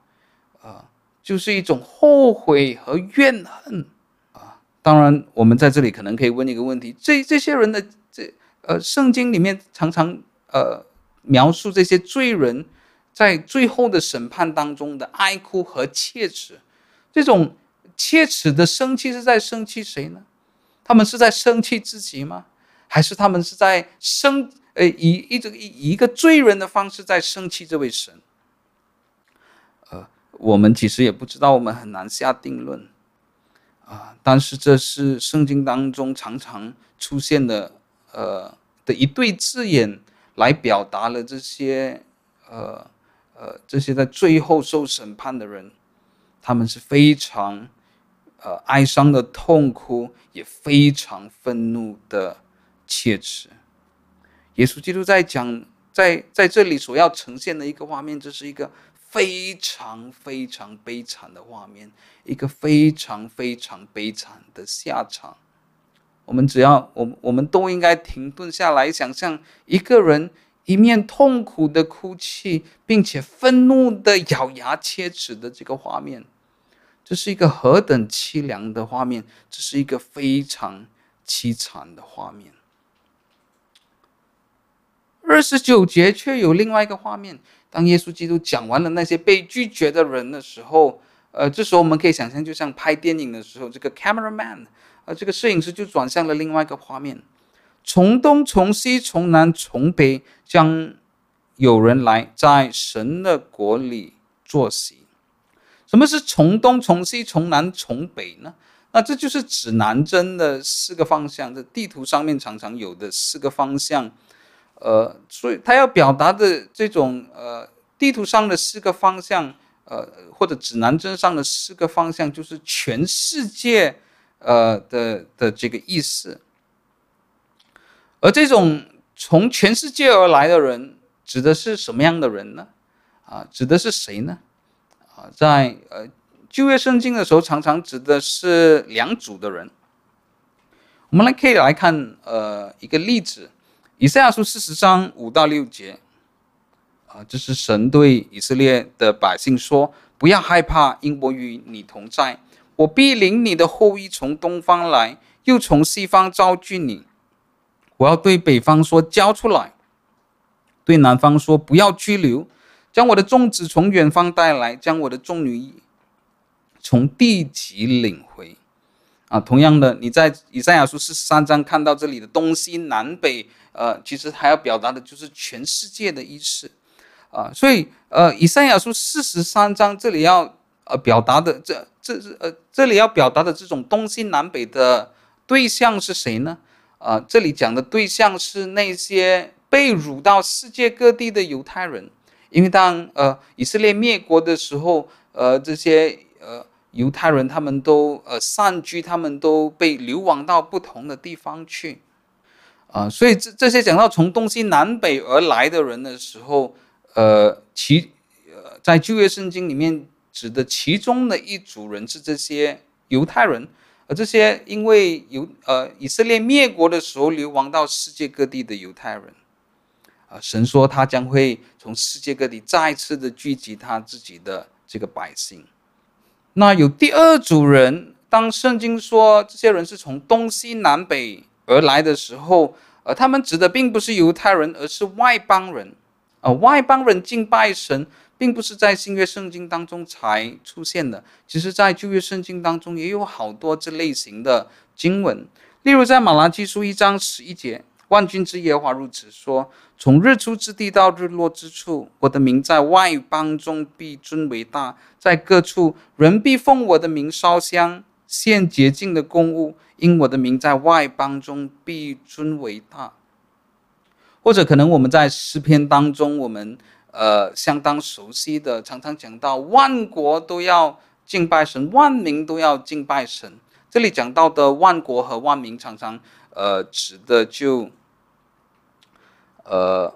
Speaker 1: 啊，就是一种后悔和怨恨啊。当然，我们在这里可能可以问一个问题：这这些人的这呃，圣经里面常常呃描述这些罪人。在最后的审判当中的哀哭和切齿，这种切齿的生气是在生气谁呢？他们是在生气自己吗？还是他们是在生呃以一种以一个罪人的方式在生气这位神？我们其实也不知道，我们很难下定论啊。但是这是圣经当中常常出现的呃的一对字眼，来表达了这些呃。呃，这些在最后受审判的人，他们是非常呃哀伤的痛哭，也非常愤怒的切齿。耶稣基督在讲，在在这里所要呈现的一个画面，这是一个非常非常悲惨的画面，一个非常非常悲惨的下场。我们只要，我我们都应该停顿下来，想象一个人。一面痛苦的哭泣，并且愤怒的咬牙切齿的这个画面，这是一个何等凄凉的画面！这是一个非常凄惨的画面。二十九节却有另外一个画面，当耶稣基督讲完了那些被拒绝的人的时候，呃，这时候我们可以想象，就像拍电影的时候，这个 cameraman，呃，这个摄影师就转向了另外一个画面。从东从西从南从北，将有人来在神的国里坐席。什么是从东从西从南从北呢？那这就是指南针的四个方向，这地图上面常常有的四个方向。呃，所以他要表达的这种呃地图上的四个方向，呃或者指南针上的四个方向，就是全世界呃的的这个意思。而这种从全世界而来的人，指的是什么样的人呢？啊，指的是谁呢？啊，在呃旧约圣经的时候，常常指的是两组的人。我们来可以来看呃一个例子，以赛亚书四十章五到六节，啊，这是神对以色列的百姓说：“不要害怕，因我与你同在，我必领你的后裔从东方来，又从西方招聚你。”我要对北方说，交出来；对南方说，不要拘留。将我的众子从远方带来，将我的众女从地极领回。啊，同样的，你在以赛亚书四十三章看到这里的东西南北，呃，其实他要表达的就是全世界的意思。啊，所以呃，以赛亚书四十三章这里要呃表达的这这是呃这里要表达的这种东西南北的对象是谁呢？啊、这里讲的对象是那些被掳到世界各地的犹太人，因为当呃以色列灭国的时候，呃这些呃犹太人他们都呃散居，他们都被流亡到不同的地方去，啊、所以这这些讲到从东西南北而来的人的时候，呃其呃在旧约圣经里面指的其中的一组人是这些犹太人。而这些因为犹呃以色列灭国的时候流亡到世界各地的犹太人，啊，神说他将会从世界各地再次的聚集他自己的这个百姓。那有第二组人，当圣经说这些人是从东西南北而来的时候，呃，他们指的并不是犹太人，而是外邦人。啊，外邦人敬拜神。并不是在新约圣经当中才出现的，其实在旧约圣经当中也有好多这类型的经文。例如在马拉基书一章十一节，万军之耶和华如此说：从日出之地到日落之处，我的名在外邦中必尊为大，在各处人必奉我的名烧香，献洁净的供物，因我的名在外邦中必尊为大。或者可能我们在诗篇当中，我们。呃，相当熟悉的，常常讲到万国都要敬拜神，万民都要敬拜神。这里讲到的万国和万民，常常呃指的就呃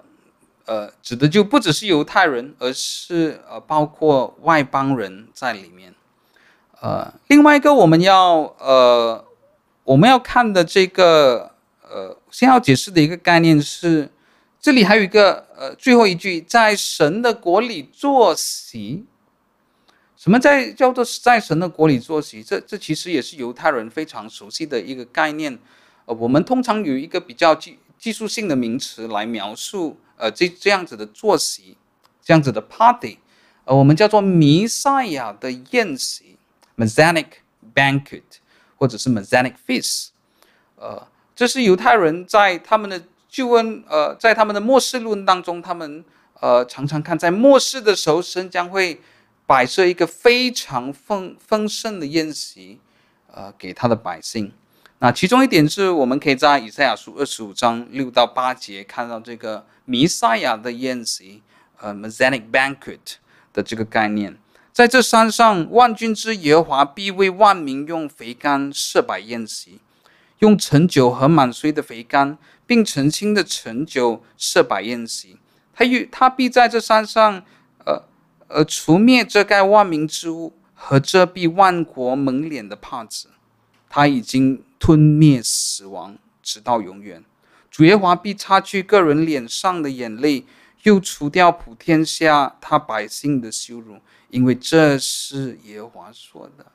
Speaker 1: 呃，指的就不只是犹太人，而是呃包括外邦人在里面。呃，另外一个我们要呃我们要看的这个呃先要解释的一个概念是，这里还有一个呃最后一句，在神的国里坐席。什么在叫做在神的国里坐席？这这其实也是犹太人非常熟悉的一个概念。呃，我们通常有一个比较技技术性的名词来描述呃这这样子的坐席，这样子的 party，呃，我们叫做弥赛亚的宴席 （Messianic banquet） 或者是 Messianic feast。呃，这是犹太人在他们的救恩呃在他们的末世论当中，他们呃常常看在末世的时候，神将会。摆设一个非常丰丰盛的宴席，呃，给他的百姓。那其中一点是我们可以在以赛亚书二十五章六到八节看到这个弥赛亚的宴席，呃，Messianic banquet 的这个概念。在这山上，万军之耶和华必为万民用肥甘设摆宴席，用陈酒和满髓的肥甘，并澄清的陈酒设摆宴席。他与他必在这山上。呃呃除灭遮盖万民之物和遮蔽万国蒙脸的帕子，他已经吞灭死亡，直到永远。主耶华必擦去个人脸上的眼泪，又除掉普天下他百姓的羞辱，因为这是耶和华说的。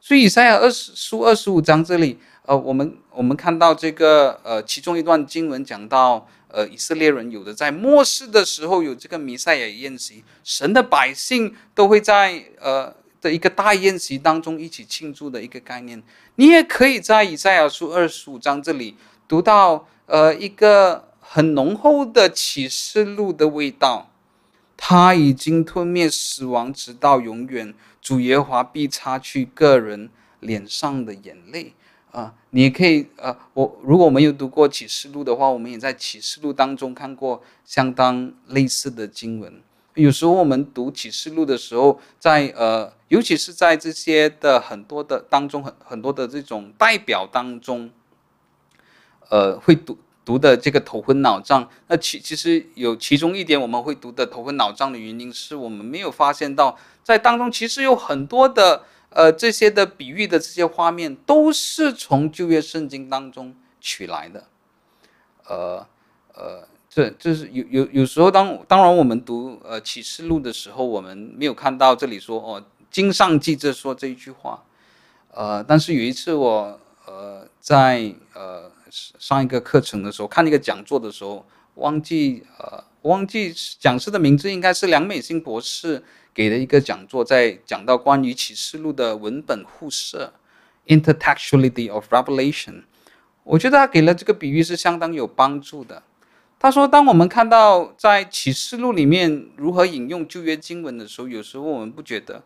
Speaker 1: 所以，以赛亚二十书二十五章这里，呃，我们我们看到这个呃，其中一段经文讲到。呃，以色列人有的在末世的时候有这个弥赛亚宴席，神的百姓都会在呃的一个大宴席当中一起庆祝的一个概念。你也可以在以赛亚书二十五章这里读到呃一个很浓厚的启示录的味道。他已经吞灭死亡，直到永远。主耶华必擦去个人脸上的眼泪。啊，你可以呃，我如果我们有读过启示录的话，我们也在启示录当中看过相当类似的经文。有时候我们读启示录的时候，在呃，尤其是在这些的很多的当中，很很多的这种代表当中，呃，会读读的这个头昏脑胀。那其其实有其中一点我们会读的头昏脑胀的原因，是我们没有发现到在当中其实有很多的。呃，这些的比喻的这些画面都是从旧约圣经当中取来的。呃呃，这这是有有有时候当当然我们读呃启示录的时候，我们没有看到这里说哦，经上记着说这一句话。呃，但是有一次我呃在呃上一个课程的时候，看一个讲座的时候，忘记呃忘记讲师的名字，应该是梁美心博士。给的一个讲座，在讲到关于启示录的文本互射 （intertextuality of Revelation）。我觉得他给了这个比喻是相当有帮助的。他说，当我们看到在启示录里面如何引用旧约经文的时候，有时候我们不觉得，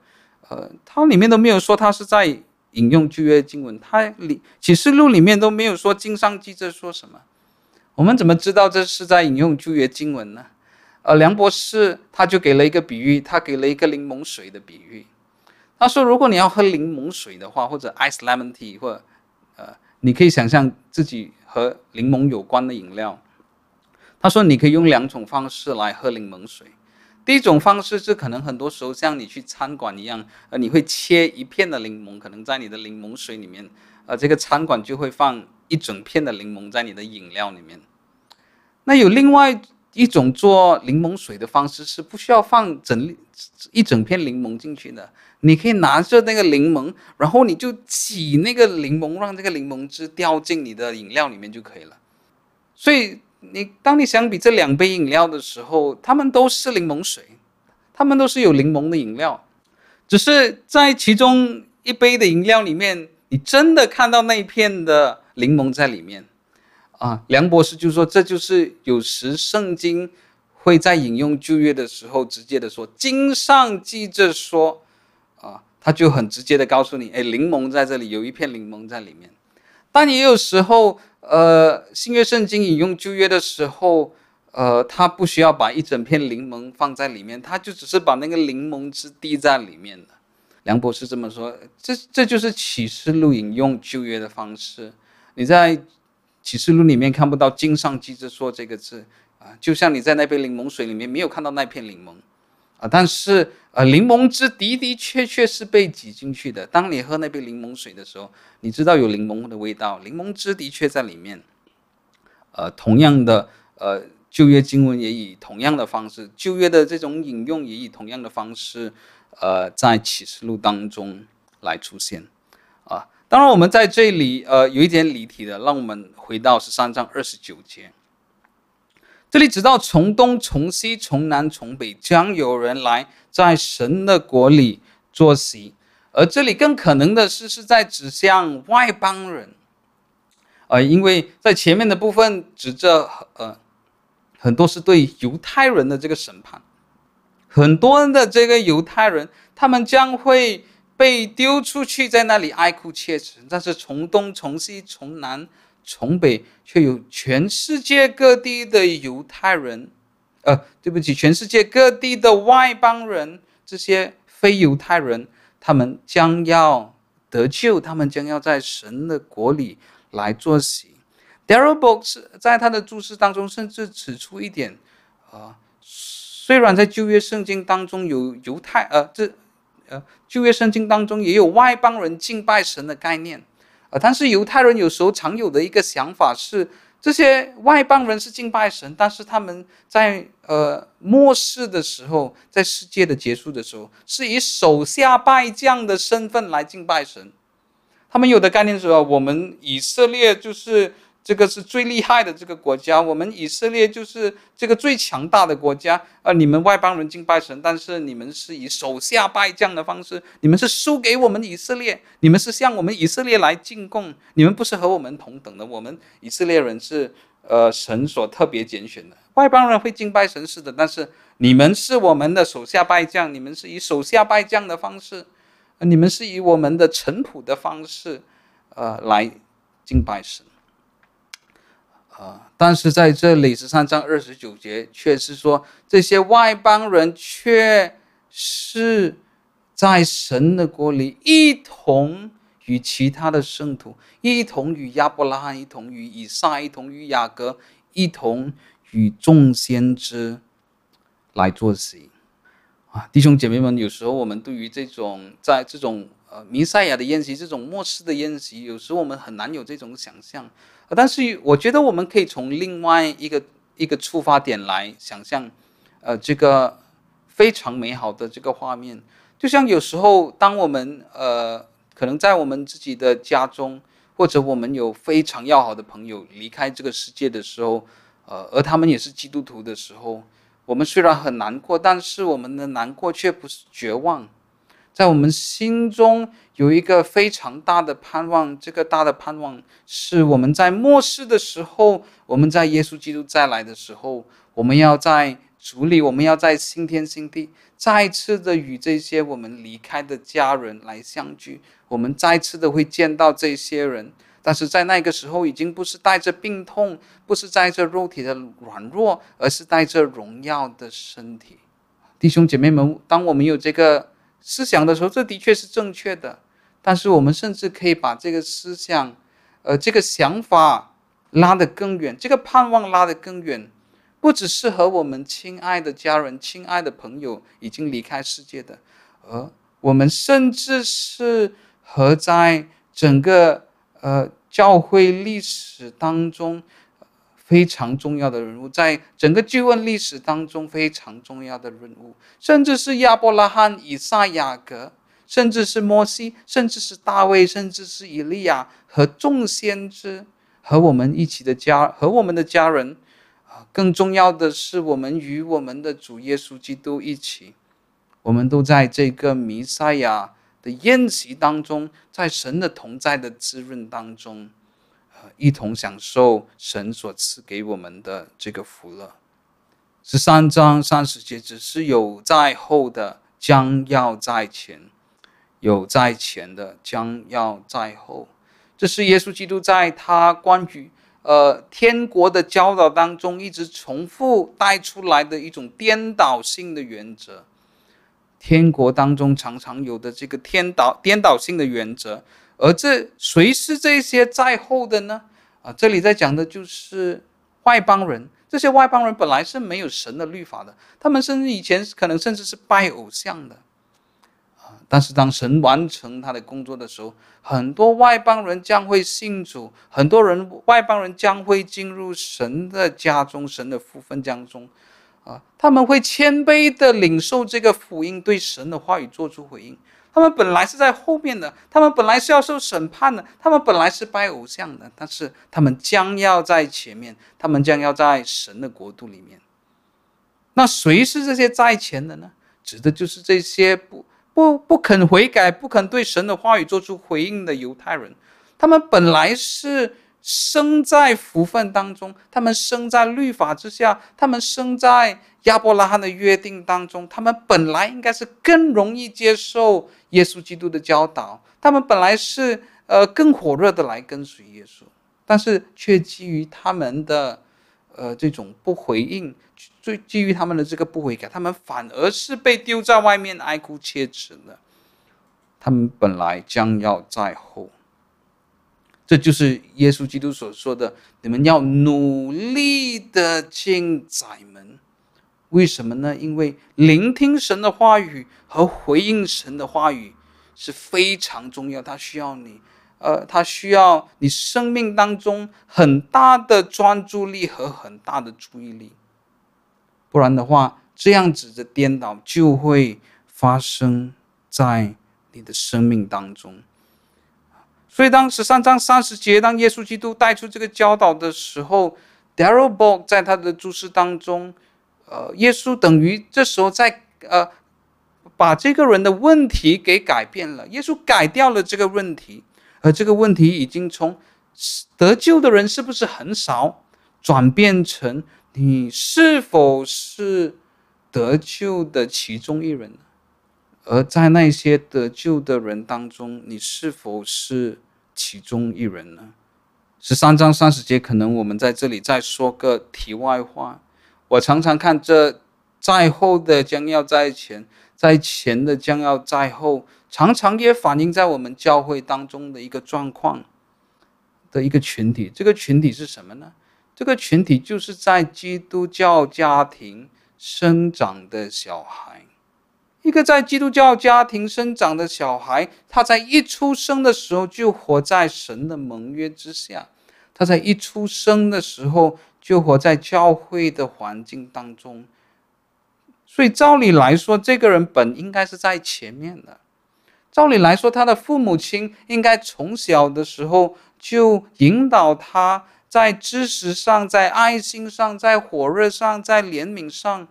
Speaker 1: 呃，它里面都没有说他是在引用旧约经文，它里启示录里面都没有说经商记着说什么，我们怎么知道这是在引用旧约经文呢？呃，梁博士他就给了一个比喻，他给了一个柠檬水的比喻。他说，如果你要喝柠檬水的话，或者 ice lemon tea，或者呃，你可以想象自己和柠檬有关的饮料。他说，你可以用两种方式来喝柠檬水。第一种方式是可能很多时候像你去餐馆一样，呃，你会切一片的柠檬，可能在你的柠檬水里面，呃，这个餐馆就会放一整片的柠檬在你的饮料里面。那有另外。一种做柠檬水的方式是不需要放整一整片柠檬进去的，你可以拿着那个柠檬，然后你就挤那个柠檬，让这个柠檬汁掉进你的饮料里面就可以了。所以你当你相比这两杯饮料的时候，它们都是柠檬水，它们都是有柠檬的饮料，只是在其中一杯的饮料里面，你真的看到那一片的柠檬在里面。啊，梁博士就说，这就是有时圣经会在引用旧约的时候，直接的说，经上记着说，啊，他就很直接的告诉你，哎，柠檬在这里，有一片柠檬在里面。但也有时候，呃，新约圣经引用旧约的时候，呃，他不需要把一整片柠檬放在里面，他就只是把那个柠檬汁滴在里面的。梁博士这么说，这这就是启示录引用旧约的方式。你在启示录里面看不到经上记着说这个字，啊，就像你在那杯柠檬水里面没有看到那片柠檬啊，但是呃，柠檬汁的的确确是被挤进去的。当你喝那杯柠檬水的时候，你知道有柠檬的味道，柠檬汁的确在里面。呃，同样的，呃，旧约经文也以同样的方式，旧约的这种引用也以同样的方式，呃，在启示录当中来出现啊。当然，我们在这里呃有一点离题的，让我们回到十三章二十九节。这里指到从东、从西、从南、从北，将有人来在神的国里坐席。而这里更可能的是，是在指向外邦人，呃，因为在前面的部分指着呃很多是对犹太人的这个审判，很多的这个犹太人，他们将会被丢出去，在那里哀哭切齿。但是从东、从西、从南。从北却有全世界各地的犹太人，呃，对不起，全世界各地的外邦人，这些非犹太人，他们将要得救，他们将要在神的国里来作席。Darrell Bock 在他的注释当中甚至指出一点，啊、呃，虽然在旧约圣经当中有犹太，呃，这，呃，旧约圣经当中也有外邦人敬拜神的概念。啊，但是犹太人有时候常有的一个想法是，这些外邦人是敬拜神，但是他们在呃末世的时候，在世界的结束的时候，是以手下败将的身份来敬拜神。他们有的概念是说，我们以色列就是。这个是最厉害的这个国家，我们以色列就是这个最强大的国家。而你们外邦人敬拜神，但是你们是以手下败将的方式，你们是输给我们以色列，你们是向我们以色列来进贡，你们不是和我们同等的。我们以色列人是呃神所特别拣选的，外邦人会敬拜神是的，但是你们是我们的手下败将，你们是以手下败将的方式，呃你们是以我们的尘仆的方式，呃来敬拜神。啊！但是在这里十三章二十九节却是说，这些外邦人却是在神的国里，一同与其他的圣徒，一同与亚伯拉罕，一同与以撒，一同与雅各，一同与众先知来坐席。啊，弟兄姐妹们，有时候我们对于这种在这种呃弥赛亚的宴席，这种末世的宴席，有时候我们很难有这种想象。但是我觉得我们可以从另外一个一个出发点来想象，呃，这个非常美好的这个画面，就像有时候当我们呃可能在我们自己的家中，或者我们有非常要好的朋友离开这个世界的时候，呃，而他们也是基督徒的时候，我们虽然很难过，但是我们的难过却不是绝望。在我们心中有一个非常大的盼望，这个大的盼望是我们在末世的时候，我们在耶稣基督再来的时候，我们要在主里，我们要在新天新地，再次的与这些我们离开的家人来相聚，我们再次的会见到这些人，但是在那个时候已经不是带着病痛，不是带着肉体的软弱，而是带着荣耀的身体。弟兄姐妹们，当我们有这个。思想的时候，这的确是正确的，但是我们甚至可以把这个思想，呃，这个想法拉得更远，这个盼望拉得更远，不只是和我们亲爱的家人、亲爱的朋友已经离开世界的，而我们甚至是和在整个呃教会历史当中。非常重要的人物，在整个旧问历史当中非常重要的人物，甚至是亚伯拉罕、以撒、雅各，甚至是摩西，甚至是大卫，甚至是以利亚和众先知，和我们一起的家，和我们的家人，啊，更重要的是，我们与我们的主耶稣基督一起，我们都在这个弥赛亚的宴席当中，在神的同在的滋润当中。一同享受神所赐给我们的这个福乐。十三章三十节只是有在后的，将要在前；有在前的，将要在后。这是耶稣基督在他关于呃天国的教导当中一直重复带出来的一种颠倒性的原则。天国当中常常有的这个颠倒颠倒性的原则。而这谁是这些在后的呢？啊，这里在讲的就是外邦人，这些外邦人本来是没有神的律法的，他们甚至以前可能甚至是拜偶像的啊。但是当神完成他的工作的时候，很多外邦人将会信主，很多人外邦人将会进入神的家中，神的福分当中，啊，他们会谦卑的领受这个福音，对神的话语做出回应。他们本来是在后面的，他们本来是要受审判的，他们本来是拜偶像的，但是他们将要在前面，他们将要在神的国度里面。那谁是这些在前的呢？指的就是这些不。不不肯悔改，不肯对神的话语做出回应的犹太人，他们本来是生在福分当中，他们生在律法之下，他们生在亚伯拉罕的约定当中，他们本来应该是更容易接受耶稣基督的教导，他们本来是呃更火热的来跟随耶稣，但是却基于他们的呃这种不回应。最基于他们的这个不悔改，他们反而是被丢在外面哀哭切齿的。他们本来将要在后，这就是耶稣基督所说的：你们要努力的进窄门。为什么呢？因为聆听神的话语和回应神的话语是非常重要。他需要你，呃，他需要你生命当中很大的专注力和很大的注意力。不然的话，这样子的颠倒就会发生在你的生命当中。所以，当十三章三十节，当耶稣基督带出这个教导的时候，Daryl b o g 在他的注释当中，呃，耶稣等于这时候在呃把这个人的问题给改变了。耶稣改掉了这个问题，而这个问题已经从得救的人是不是很少，转变成。你是否是得救的其中一人？而在那些得救的人当中，你是否是其中一人呢？十三章三十节，可能我们在这里再说个题外话。我常常看这在后的将要在前，在前的将要在后，常常也反映在我们教会当中的一个状况的一个群体。这个群体是什么呢？这个群体就是在基督教家庭生长的小孩，一个在基督教家庭生长的小孩，他在一出生的时候就活在神的盟约之下，他在一出生的时候就活在教会的环境当中，所以照理来说，这个人本应该是在前面的。照理来说，他的父母亲应该从小的时候就引导他。在知识上，在爱心上，在火热上，在怜悯上，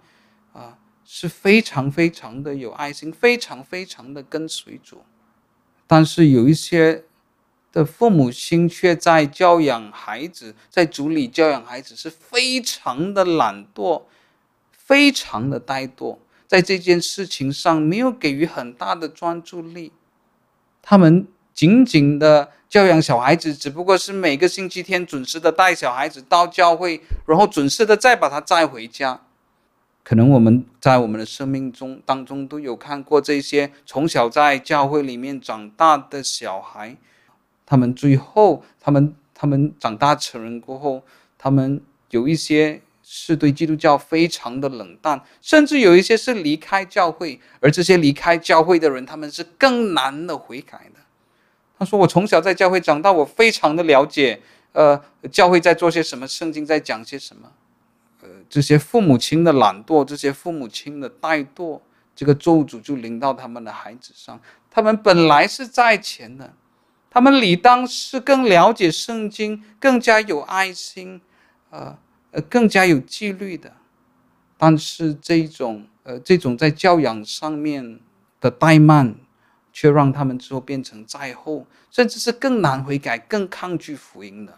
Speaker 1: 是非常非常的有爱心，非常非常的跟随主。但是有一些的父母亲却在教养孩子，在主里教养孩子是非常的懒惰，非常的怠惰，在这件事情上没有给予很大的专注力，他们仅仅的。教养小孩子，只不过是每个星期天准时的带小孩子到教会，然后准时的再把他载回家。可能我们在我们的生命中当中都有看过这些从小在教会里面长大的小孩，他们最后，他们他们长大成人过后，他们有一些是对基督教非常的冷淡，甚至有一些是离开教会，而这些离开教会的人，他们是更难的悔改的。他说：“我从小在教会长大，我非常的了解，呃，教会在做些什么，圣经在讲些什么。这些父母亲的懒惰，这些父母亲的怠惰，这个咒诅就临到他们的孩子上。他们本来是在前的，他们理当是更了解圣经，更加有爱心，呃，呃，更加有纪律的。但是这种，呃，这种在教养上面的怠慢。”却让他们之后变成在后，甚至是更难悔改、更抗拒福音的。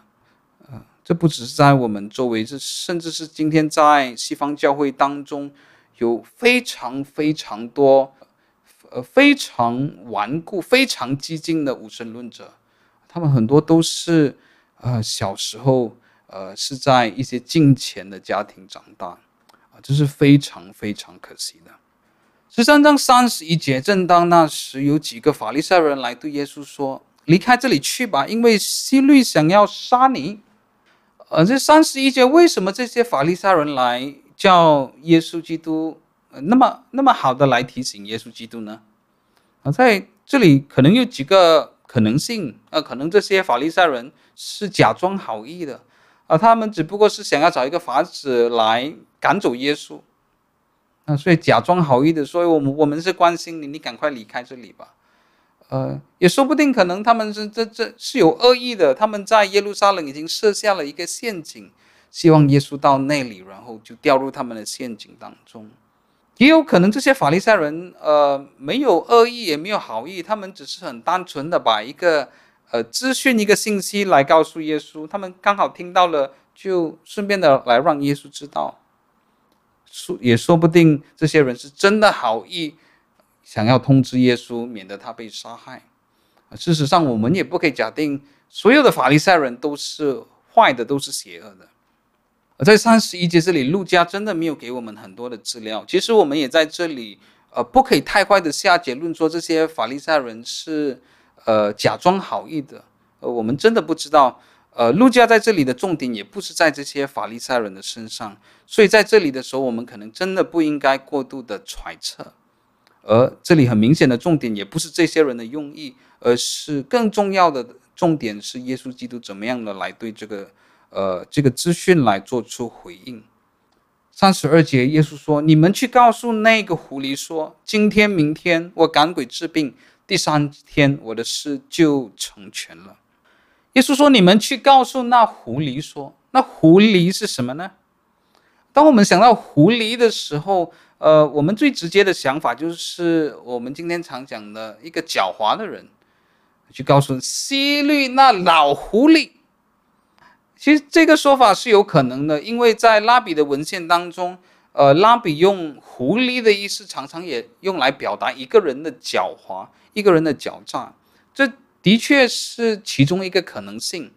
Speaker 1: 这不只是在我们周围，这甚至是今天在西方教会当中，有非常非常多，呃，非常顽固、非常激进的无神论者。他们很多都是，呃，小时候，呃，是在一些近前的家庭长大，啊，这是非常非常可惜的。十三章三十一节，正当那时，有几个法利赛人来对耶稣说：“离开这里去吧，因为希律想要杀你。”呃，这三十一节为什么这些法利赛人来叫耶稣基督，呃、那么那么好的来提醒耶稣基督呢？啊，在这里可能有几个可能性，呃，可能这些法利赛人是假装好意的，啊，他们只不过是想要找一个法子来赶走耶稣，啊，所以假装好意的，所以我们我们是关心你，你赶快离开这里吧。呃，也说不定，可能他们是这这是有恶意的。他们在耶路撒冷已经设下了一个陷阱，希望耶稣到那里，然后就掉入他们的陷阱当中。也有可能这些法利赛人，呃，没有恶意，也没有好意，他们只是很单纯的把一个呃资讯、一个信息来告诉耶稣。他们刚好听到了，就顺便的来让耶稣知道。说也说不定，这些人是真的好意。想要通知耶稣，免得他被杀害。事实上，我们也不可以假定所有的法利赛人都是坏的，都是邪恶的。而在三十一节这里，路加真的没有给我们很多的资料。其实我们也在这里，呃，不可以太快的下结论说这些法利赛人是呃假装好意的。呃，我们真的不知道。呃，路加在这里的重点也不是在这些法利赛人的身上，所以在这里的时候，我们可能真的不应该过度的揣测。而这里很明显的重点也不是这些人的用意，而是更重要的重点是耶稣基督怎么样的来对这个呃这个资讯来做出回应。三十二节，耶稣说：“你们去告诉那个狐狸说，今天明天我赶鬼治病，第三天我的事就成全了。”耶稣说：“你们去告诉那狐狸说，那狐狸是什么呢？”当我们想到狐狸的时候，呃，我们最直接的想法就是我们今天常讲的一个狡猾的人，去告诉希律那老狐狸。其实这个说法是有可能的，因为在拉比的文献当中，呃，拉比用狐狸的意思常常也用来表达一个人的狡猾，一个人的狡诈。这的确是其中一个可能性，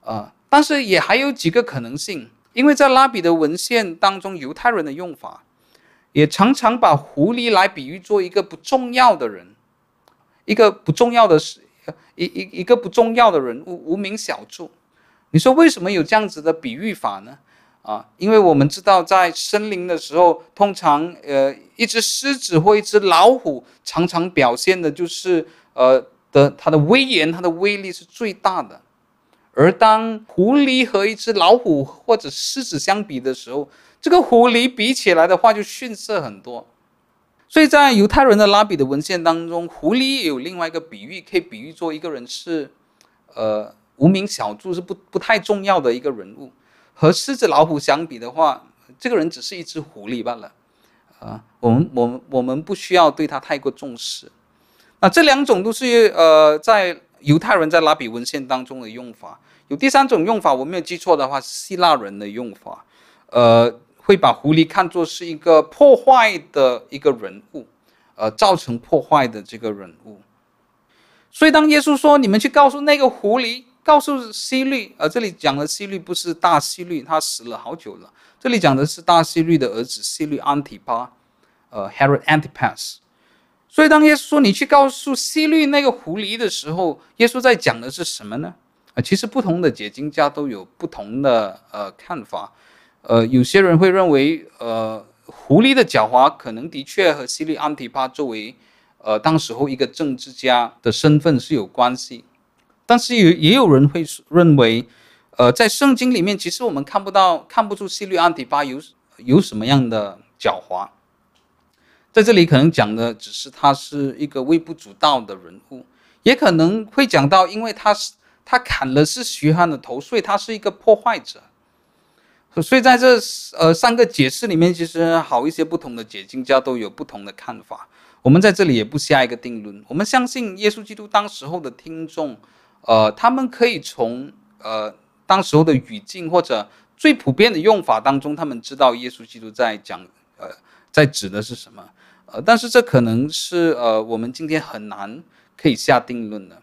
Speaker 1: 呃，但是也还有几个可能性，因为在拉比的文献当中，犹太人的用法。也常常把狐狸来比喻做一个不重要的人，一个不重要的是，一一一个不重要的人物，无名小卒。你说为什么有这样子的比喻法呢？啊，因为我们知道在森林的时候，通常呃一只狮子或一只老虎，常常表现的就是呃的它的威严，它的威力是最大的。而当狐狸和一只老虎或者狮子相比的时候，这个狐狸比起来的话就逊色很多。所以在犹太人的拉比的文献当中，狐狸也有另外一个比喻，可以比喻作一个人是，呃，无名小卒，是不不太重要的一个人物。和狮子老虎相比的话，这个人只是一只狐狸罢了。啊，我们我们我们不需要对他太过重视。那这两种都是呃在犹太人在拉比文献当中的用法。有第三种用法，我没有记错的话，是希腊人的用法，呃，会把狐狸看作是一个破坏的一个人物，呃，造成破坏的这个人物。所以当耶稣说：“你们去告诉那个狐狸，告诉希律，呃，这里讲的希律不是大希律，他死了好久了。这里讲的是大希律的儿子希律安提帕，呃，Herod Antipas。所以当耶稣说你去告诉希律那个狐狸的时候，耶稣在讲的是什么呢？其实不同的解经家都有不同的呃看法，呃，有些人会认为，呃，狐狸的狡猾可能的确和希律安提帕作为呃当时候一个政治家的身份是有关系，但是也也有人会认为，呃，在圣经里面其实我们看不到看不出希律安提帕有有什么样的狡猾，在这里可能讲的只是他是一个微不足道的人物，也可能会讲到因为他是。他砍了是徐汉的头，所以他是一个破坏者。所以在这呃三个解释里面，其实好一些不同的解经家都有不同的看法。我们在这里也不下一个定论。我们相信耶稣基督当时候的听众，呃，他们可以从呃当时候的语境或者最普遍的用法当中，他们知道耶稣基督在讲呃在指的是什么。呃，但是这可能是呃我们今天很难可以下定论的。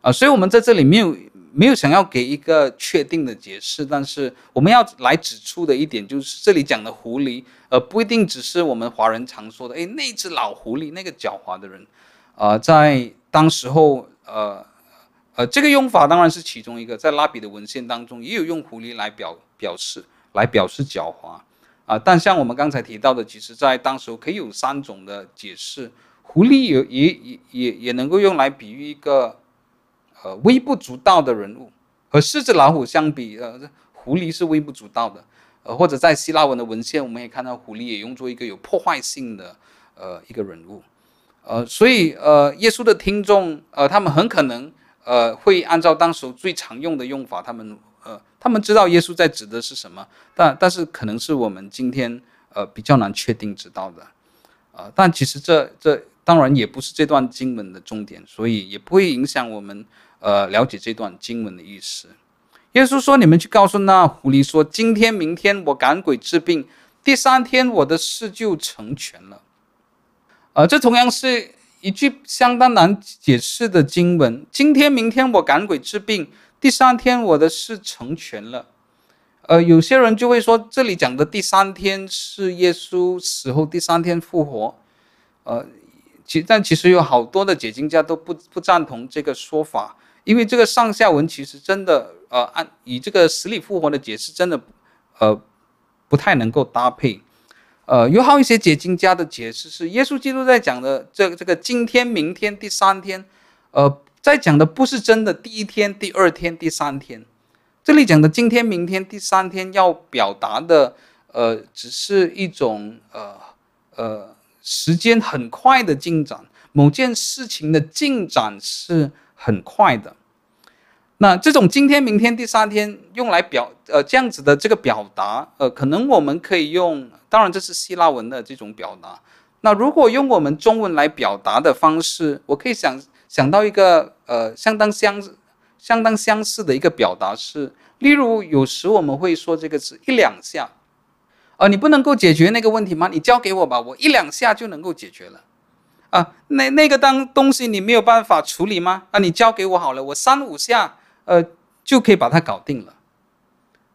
Speaker 1: 啊，所以我们在这里没有没有想要给一个确定的解释，但是我们要来指出的一点就是，这里讲的狐狸，呃，不一定只是我们华人常说的，诶，那只老狐狸，那个狡猾的人，啊、在当时候，呃，呃，这个用法当然是其中一个，在拉比的文献当中也有用狐狸来表表示来表示狡猾啊。但像我们刚才提到的，其实在当时候可以有三种的解释，狐狸也也也也也能够用来比喻一个呃微不足道的人物，和狮子老虎相比，呃，狐狸是微不足道的。呃，或者在希腊文的文献，我们也看到狐狸也用作一个有破坏性的呃一个人物。呃，所以呃，耶稣的听众呃，他们很可能呃会按照当时最常用的用法，他们呃，他们知道耶稣在指的是什么，但但是可能是我们今天呃比较难确定知道的。呃，但其实这这当然也不是这段经文的重点，所以也不会影响我们呃了解这段经文的意思。耶稣说：“你们去告诉那狐狸说，今天明天我赶鬼治病，第三天我的事就成全了。”呃，这同样是一句相当难解释的经文。今天、明天我赶鬼治病，第三天我的事成全了。呃，有些人就会说，这里讲的第三天是耶稣死后第三天复活。呃，其但其实有好多的解经家都不不赞同这个说法，因为这个上下文其实真的，呃，按以这个死里复活的解释，真的，呃，不太能够搭配。呃，有好一些解经家的解释是，耶稣基督在讲的这个这个今天、明天、第三天，呃，在讲的不是真的第一天、第二天、第三天，这里讲的今天、明天、第三天要表达的，呃，只是一种呃呃时间很快的进展，某件事情的进展是很快的。那这种今天、明天、第三天用来表呃这样子的这个表达，呃，可能我们可以用，当然这是希腊文的这种表达。那如果用我们中文来表达的方式，我可以想想到一个呃相当相相当相似的一个表达是，例如有时我们会说这个词一两下，呃，你不能够解决那个问题吗？你交给我吧，我一两下就能够解决了。啊，那那个当东西你没有办法处理吗？啊，你交给我好了，我三五下。呃，就可以把它搞定了。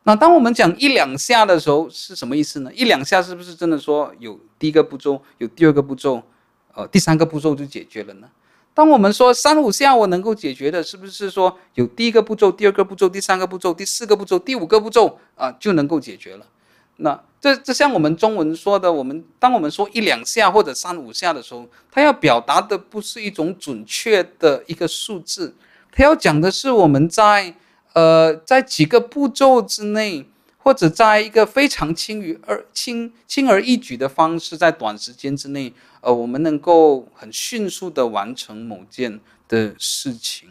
Speaker 1: 那当我们讲一两下的时候，是什么意思呢？一两下是不是真的说有第一个步骤，有第二个步骤，呃，第三个步骤就解决了呢？当我们说三五下我能够解决的，是不是说有第一个步骤、第二个步骤、第三个步骤、第四个步骤、第五个步骤啊，就能够解决了？那这这像我们中文说的，我们当我们说一两下或者三五下的时候，它要表达的不是一种准确的一个数字。他要讲的是我们在呃在几个步骤之内，或者在一个非常轻于而轻轻而易举的方式，在短时间之内，呃，我们能够很迅速的完成某件的事情。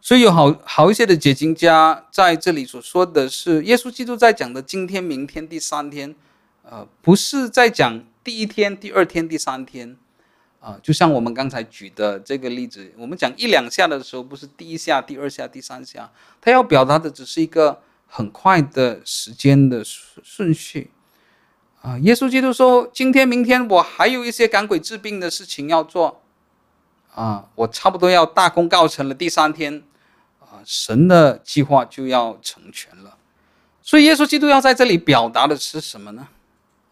Speaker 1: 所以有好好一些的解经家在这里所说的是，耶稣基督在讲的今天、明天、第三天，呃，不是在讲第一天、第二天、第三天。啊，就像我们刚才举的这个例子，我们讲一两下的时候，不是第一下、第二下、第三下，他要表达的只是一个很快的时间的顺顺序。啊，耶稣基督说：“今天、明天，我还有一些赶鬼治病的事情要做。啊，我差不多要大功告成了。第三天，啊，神的计划就要成全了。所以，耶稣基督要在这里表达的是什么呢？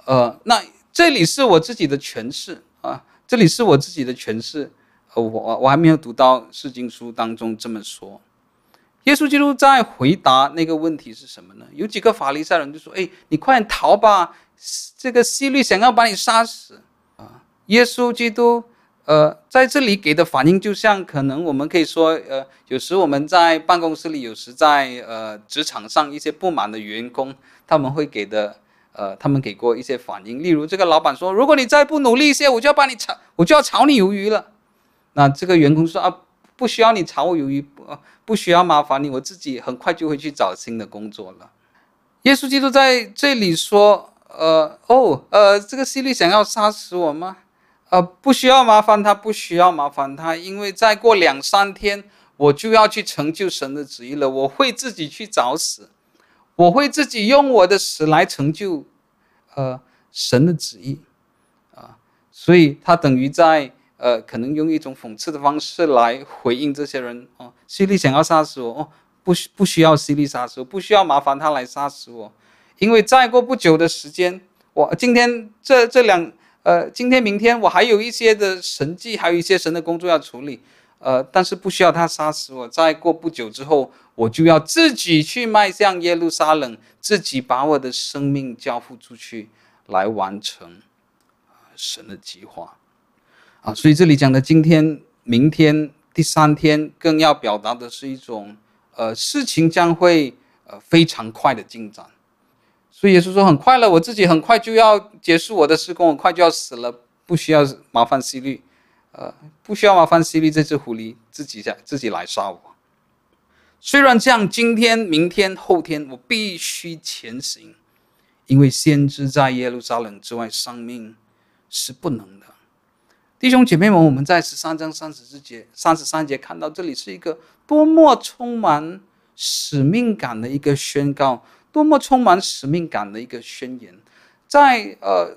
Speaker 1: 呃，那这里是我自己的诠释啊。”这里是我自己的诠释，呃，我我还没有读到释经书当中这么说。耶稣基督在回答那个问题是什么呢？有几个法利赛人就说：“哎，你快点逃吧，这个希律想要把你杀死啊！”耶稣基督，呃，在这里给的反应就像可能我们可以说，呃，有时我们在办公室里，有时在呃职场上一些不满的员工，他们会给的。呃，他们给过一些反应，例如这个老板说：“如果你再不努力一些，我就要把你炒，我就要炒你鱿鱼了。”那这个员工说：“啊，不需要你炒我鱿鱼，不不需要麻烦你，我自己很快就会去找新的工作了。”耶稣基督在这里说：“呃，哦，呃，这个希律想要杀死我吗？呃，不需要麻烦他，不需要麻烦他，因为再过两三天，我就要去成就神的旨意了，我会自己去找死。”我会自己用我的死来成就，呃，神的旨意，啊，所以他等于在呃，可能用一种讽刺的方式来回应这些人哦。希利想要杀死我哦，不需不需要希利杀死我，不需要麻烦他来杀死我，因为再过不久的时间，我今天这这两呃，今天明天我还有一些的神迹，还有一些神的工作要处理，呃，但是不需要他杀死我。再过不久之后，我就要自己去迈向耶路撒冷，自己把我的生命交付出去，来完成神的计划。啊，所以这里讲的今天、明天、第三天，更要表达的是一种，呃，事情将会呃非常快的进展。所以耶稣说很快了，我自己很快就要结束我的事工，很快就要死了，不需要麻烦希律，呃，不需要麻烦希律这只狐狸自己下自己来杀我。虽然这样，今天、明天、后天我必须前行，因为先知在耶路撒冷之外丧命是不能的。弟兄姐妹们，我们在十三章三十四节、三十三节看到，这里是一个多么充满使命感的一个宣告，多么充满使命感的一个宣言。在呃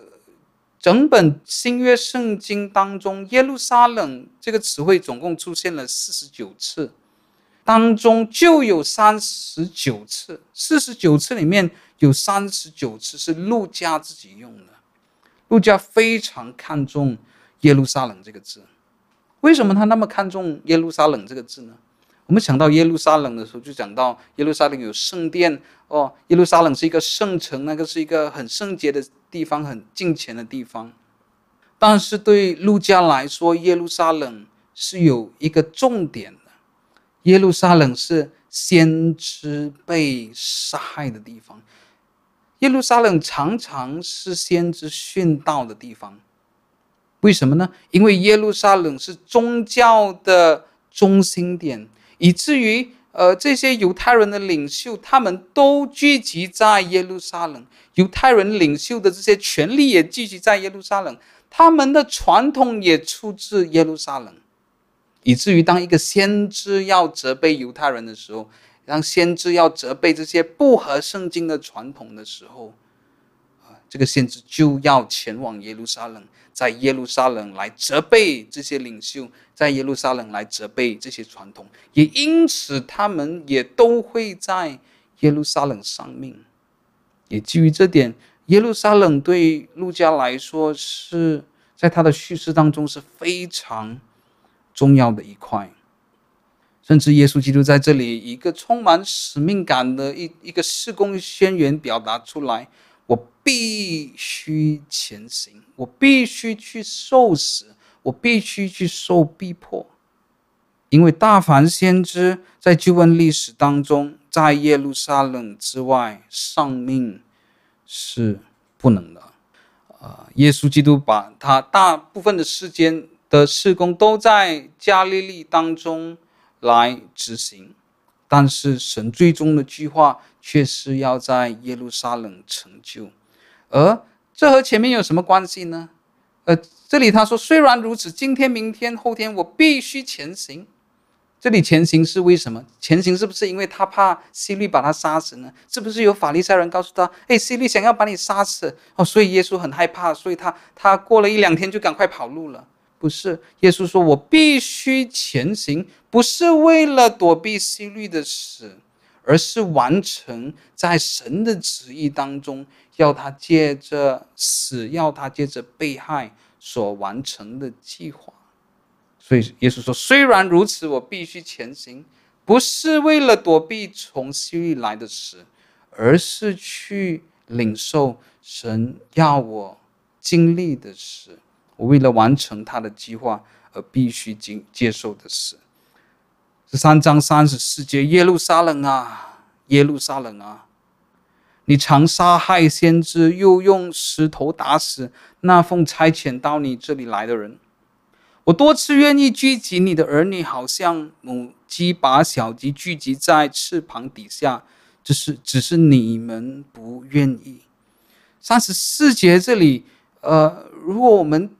Speaker 1: 整本新约圣经当中，耶路撒冷这个词汇总共出现了四十九次，当中就有三十九次，四十九次里面有三十九次是路加自己用的，路加非常看重。耶路撒冷这个字，为什么他那么看重耶路撒冷这个字呢？我们想到耶路撒冷的时候，就讲到耶路撒冷有圣殿哦，耶路撒冷是一个圣城，那个是一个很圣洁的地方，很敬虔的地方。但是对路加来说，耶路撒冷是有一个重点的，耶路撒冷是先知被杀害的地方，耶路撒冷常常是先知殉道的地方。为什么呢？因为耶路撒冷是宗教的中心点，以至于呃这些犹太人的领袖他们都聚集在耶路撒冷，犹太人领袖的这些权力也聚集在耶路撒冷，他们的传统也出自耶路撒冷，以至于当一个先知要责备犹太人的时候，当先知要责备这些不合圣经的传统的时候，这个先知就要前往耶路撒冷。在耶路撒冷来责备这些领袖，在耶路撒冷来责备这些传统，也因此他们也都会在耶路撒冷丧命。也基于这点，耶路撒冷对路加来说是在他的叙事当中是非常重要的一块。甚至耶稣基督在这里一个充满使命感的一一个事工宣言表达出来。我必须前行，我必须去受死，我必须去受逼迫，因为大凡先知在旧约历史当中，在耶路撒冷之外丧命是不能的。啊，耶稣基督把他大部分的时间的事工都在加利利当中来执行。但是神最终的计划却是要在耶路撒冷成就，而这和前面有什么关系呢？呃，这里他说，虽然如此，今天、明天、后天我必须前行。这里前行是为什么？前行是不是因为他怕希律把他杀死呢？是不是有法利赛人告诉他，哎，希律想要把你杀死哦，所以耶稣很害怕，所以他他过了一两天就赶快跑路了。不是，耶稣说：“我必须前行，不是为了躲避希律的死，而是完成在神的旨意当中，要他借着死，要他借着被害所完成的计划。”所以耶稣说：“虽然如此，我必须前行，不是为了躲避从西律来的死，而是去领受神要我经历的事。”我为了完成他的计划而必须经接受的事。十三章三十四节，耶路撒冷啊，耶路撒冷啊，你常杀害先知，又用石头打死那奉差遣到你这里来的人。我多次愿意聚集你的儿女，好像母鸡把小鸡聚集在翅膀底下，只是只是你们不愿意。三十四节这里，呃，如果我们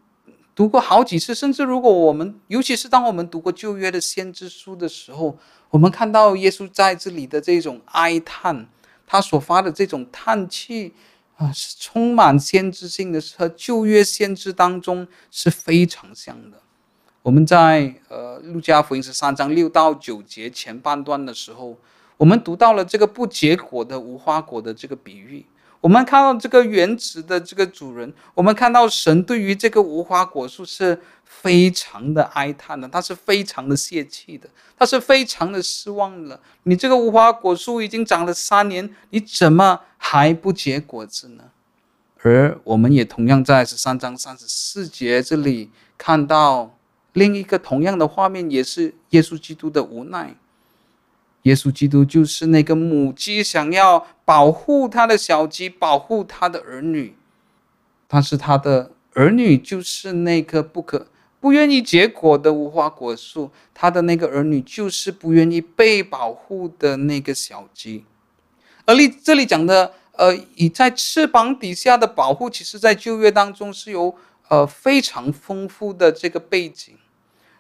Speaker 1: 读过好几次，甚至如果我们，尤其是当我们读过旧约的先知书的时候，我们看到耶稣在这里的这种哀叹，他所发的这种叹气啊，是充满先知性的，和旧约先知当中是非常像的。我们在呃路加福音十三章六到九节前半段的时候，我们读到了这个不结果的无花果的这个比喻。我们看到这个园子的这个主人，我们看到神对于这个无花果树是非常的哀叹的，他是非常的泄气的，他是非常的失望的。你这个无花果树已经长了三年，你怎么还不结果子呢？而我们也同样在十三章三十四节这里看到另一个同样的画面，也是耶稣基督的无奈。耶稣基督就是那个母鸡，想要保护他的小鸡，保护他的儿女，但是他的儿女就是那棵不可不愿意结果的无花果树，他的那个儿女就是不愿意被保护的那个小鸡。而你这里讲的，呃，以在翅膀底下的保护，其实在旧约当中是有呃非常丰富的这个背景，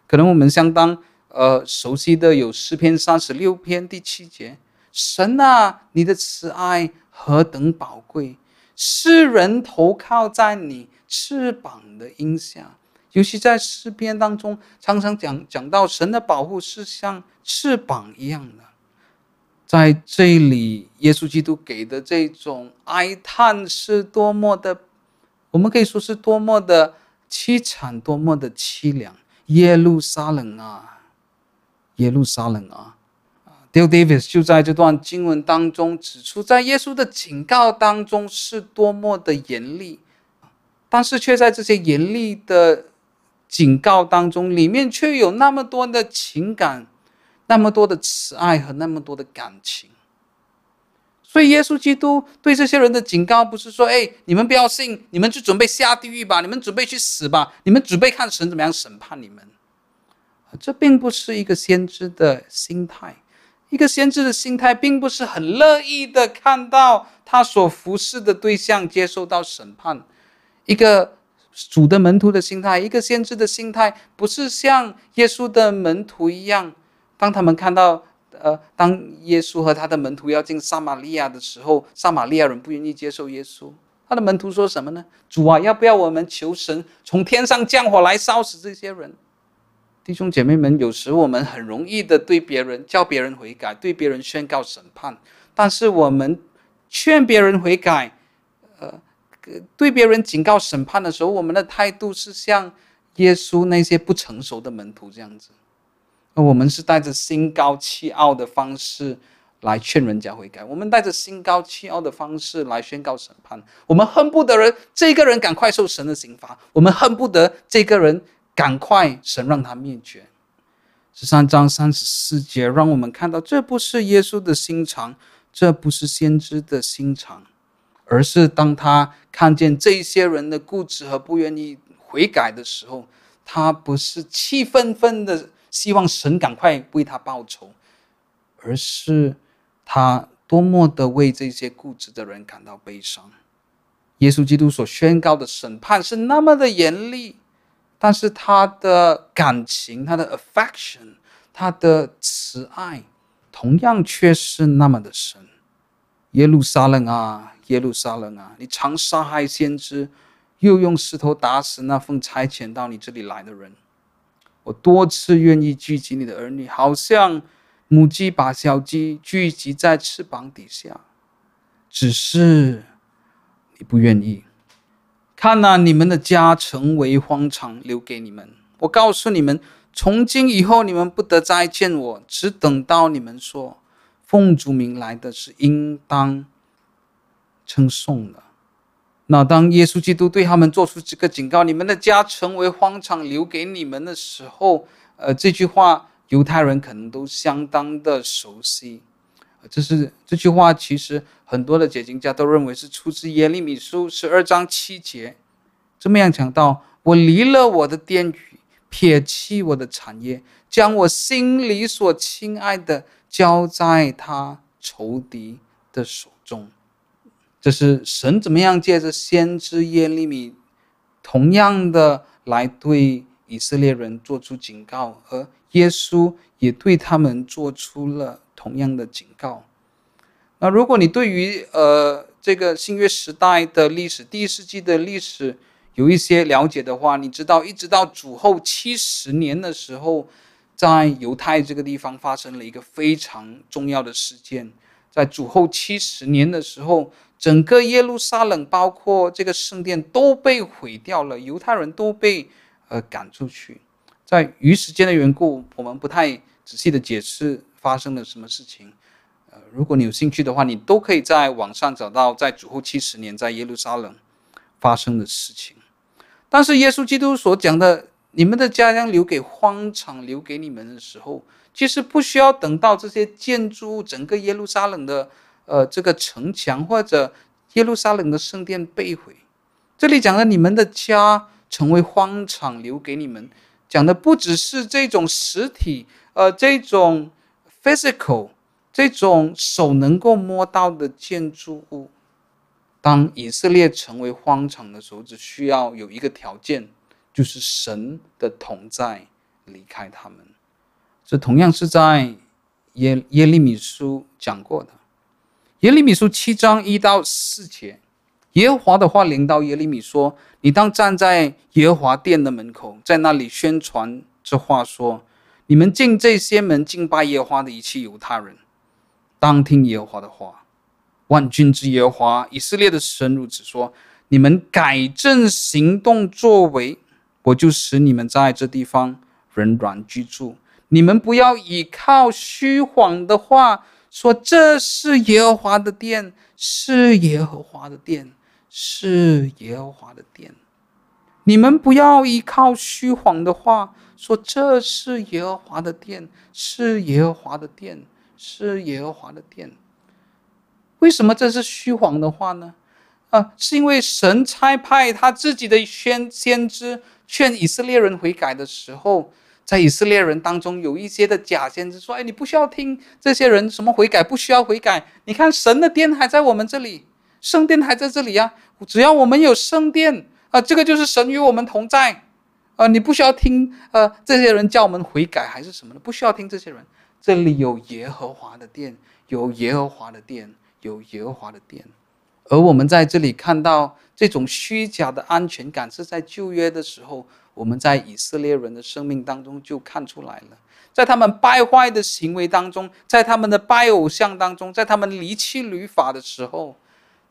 Speaker 1: 可能我们相当。呃，熟悉的有诗篇三十六篇第七节：“神啊，你的慈爱何等宝贵，世人投靠在你翅膀的荫下。”尤其在诗篇当中，常常讲讲到神的保护是像翅膀一样的。在这里，耶稣基督给的这种哀叹是多么的，我们可以说是多么的凄惨，多么的凄凉。耶路撒冷啊！耶路撒冷啊，Dale Davis 就在这段经文当中指出，在耶稣的警告当中是多么的严厉，但是却在这些严厉的警告当中，里面却有那么多的情感，那么多的慈爱和那么多的感情。所以，耶稣基督对这些人的警告不是说：“哎，你们不要信，你们就准备下地狱吧，你们准备去死吧，你们准备看神怎么样审判你们。”这并不是一个先知的心态，一个先知的心态并不是很乐意的看到他所服侍的对象接受到审判。一个主的门徒的心态，一个先知的心态，不是像耶稣的门徒一样，当他们看到，呃，当耶稣和他的门徒要进撒玛利亚的时候，撒玛利亚人不愿意接受耶稣，他的门徒说什么呢？主啊，要不要我们求神从天上降火来烧死这些人？弟兄姐妹们，有时我们很容易的对别人叫别人悔改，对别人宣告审判，但是我们劝别人悔改，呃，对别人警告审判的时候，我们的态度是像耶稣那些不成熟的门徒这样子，而我们是带着心高气傲的方式来劝人家悔改，我们带着心高气傲的方式来宣告审判，我们恨不得人这个人赶快受神的刑罚，我们恨不得这个人。赶快，神让他灭绝。十三章三十四节，让我们看到，这不是耶稣的心肠，这不是先知的心肠，而是当他看见这些人的固执和不愿意悔改的时候，他不是气愤愤的希望神赶快为他报仇，而是他多么的为这些固执的人感到悲伤。耶稣基督所宣告的审判是那么的严厉。但是他的感情，他的 affection，他的慈爱，同样却是那么的深。耶路撒冷啊，耶路撒冷啊，你常杀害先知，又用石头打死那奉差遣到你这里来的人。我多次愿意聚集你的儿女，好像母鸡把小鸡聚集在翅膀底下，只是你不愿意。看哪，你们的家成为荒场，留给你们。我告诉你们，从今以后，你们不得再见我，只等到你们说，奉主名来的是应当称颂的。那当耶稣基督对他们做出这个警告，你们的家成为荒场，留给你们的时候，呃，这句话犹太人可能都相当的熟悉。这是这句话，其实很多的解经家都认为是出自耶利米书十二章七节，这么样讲到：我离了我的殿宇，撇弃我的产业，将我心里所亲爱的交在他仇敌的手中。这是神怎么样借着先知耶利米，同样的来对以色列人做出警告，而耶稣也对他们做出了。同样的警告。那如果你对于呃这个新约时代的历史，第一世纪的历史有一些了解的话，你知道一直到主后七十年的时候，在犹太这个地方发生了一个非常重要的事件，在主后七十年的时候，整个耶路撒冷，包括这个圣殿都被毁掉了，犹太人都被呃赶出去。在于时间的缘故，我们不太仔细的解释发生了什么事情。呃，如果你有兴趣的话，你都可以在网上找到在主后七十年在耶路撒冷发生的事情。但是耶稣基督所讲的，你们的家将留给荒场，留给你们的时候，其实不需要等到这些建筑物，整个耶路撒冷的呃这个城墙或者耶路撒冷的圣殿被毁。这里讲的你们的家成为荒场，留给你们。讲的不只是这种实体，呃，这种 physical，这种手能够摸到的建筑物。当以色列成为荒场的时候，只需要有一个条件，就是神的同在离开他们。这同样是在耶耶利米书讲过的，耶利米书七章一到四节。耶和华的话临到耶利米说：“你当站在耶和华殿的门口，在那里宣传这话说：你们进这些门敬拜耶和华的一切犹太人，当听耶和华的话。万军之耶和华以色列的神如此说：你们改正行动作为，我就使你们在这地方仍然居住。你们不要倚靠虚谎的话，说这是耶和华的殿，是耶和华的殿。”是耶和华的殿，你们不要依靠虚谎的话说，这是耶和华的殿，是耶和华的殿，是耶和华的殿。为什么这是虚谎的话呢？啊，是因为神差派他自己的先先知劝以色列人悔改的时候，在以色列人当中有一些的假先知说：“哎，你不需要听这些人什么悔改，不需要悔改。你看神的殿还在我们这里。”圣殿还在这里呀，只要我们有圣殿啊，这个就是神与我们同在啊！你不需要听呃这些人叫我们悔改还是什么的，不需要听这些人。这里有耶和华的殿，有耶和华的殿，有耶和华的殿。而我们在这里看到这种虚假的安全感，是在旧约的时候，我们在以色列人的生命当中就看出来了，在他们败坏的行为当中，在他们的拜偶像当中，在他们离弃律法的时候。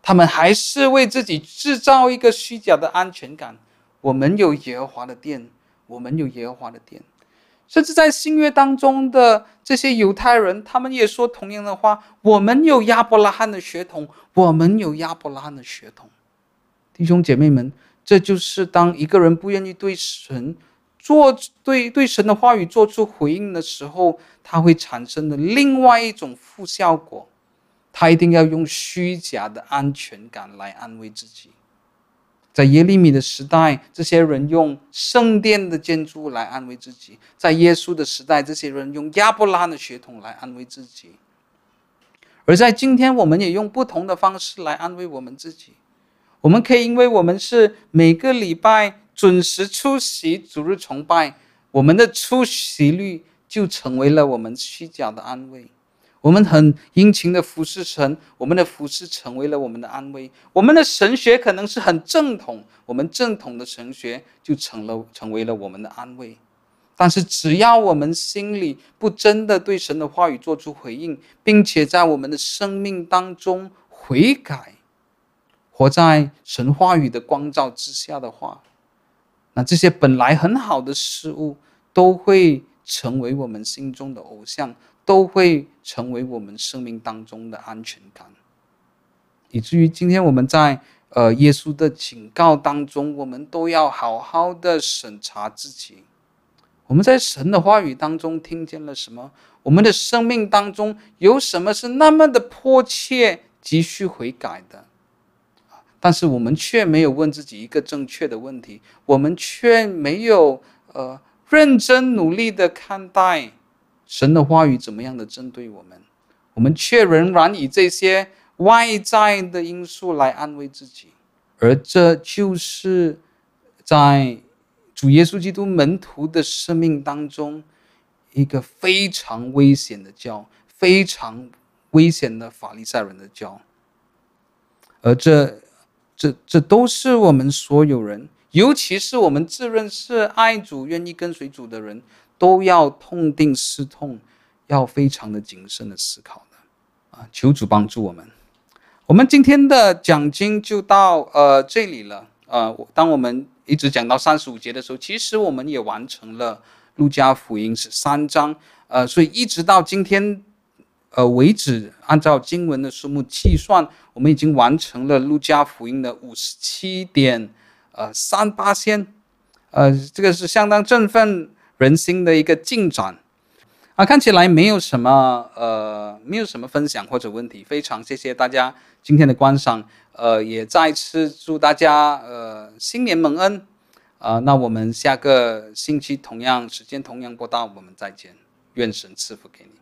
Speaker 1: 他们还是为自己制造一个虚假的安全感。我们有耶和华的殿，我们有耶和华的殿。甚至在新约当中的这些犹太人，他们也说同样的话：我们有亚伯拉罕的血统，我们有亚伯拉罕的血统。弟兄姐妹们，这就是当一个人不愿意对神做对对神的话语做出回应的时候，他会产生的另外一种负效果。他一定要用虚假的安全感来安慰自己。在耶利米的时代，这些人用圣殿的建筑来安慰自己；在耶稣的时代，这些人用亚伯拉罕的血统来安慰自己。而在今天，我们也用不同的方式来安慰我们自己。我们可以因为我们是每个礼拜准时出席主日崇拜，我们的出席率就成为了我们虚假的安慰。我们很殷勤的服侍神，我们的服侍成为了我们的安慰。我们的神学可能是很正统，我们正统的神学就成了成为了我们的安慰。但是只要我们心里不真的对神的话语做出回应，并且在我们的生命当中悔改，活在神话语的光照之下的话，那这些本来很好的事物都会成为我们心中的偶像。都会成为我们生命当中的安全感，以至于今天我们在呃耶稣的警告当中，我们都要好好的审查自己。我们在神的话语当中听见了什么？我们的生命当中有什么是那么的迫切急需悔改的？但是我们却没有问自己一个正确的问题，我们却没有呃认真努力的看待。神的话语怎么样的针对我们，我们却仍然以这些外在的因素来安慰自己，而这就是在主耶稣基督门徒的生命当中一个非常危险的教，非常危险的法利赛人的教，而这这这都是我们所有人，尤其是我们自认是爱主、愿意跟随主的人。都要痛定思痛，要非常的谨慎的思考的，啊，求主帮助我们。我们今天的讲经就到呃这里了。呃，当我们一直讲到三十五节的时候，其实我们也完成了路加福音十三章。呃，所以一直到今天呃为止，按照经文的数目计算，我们已经完成了路加福音的五十七点呃三八仙。呃，这个是相当振奋人心的一个进展。啊，看起来没有什么呃，没有什么分享或者问题。非常谢谢大家今天的观赏，呃，也再次祝大家呃新年蒙恩，啊、呃，那我们下个星期同样时间同样播到，我们再见，愿神赐福给你。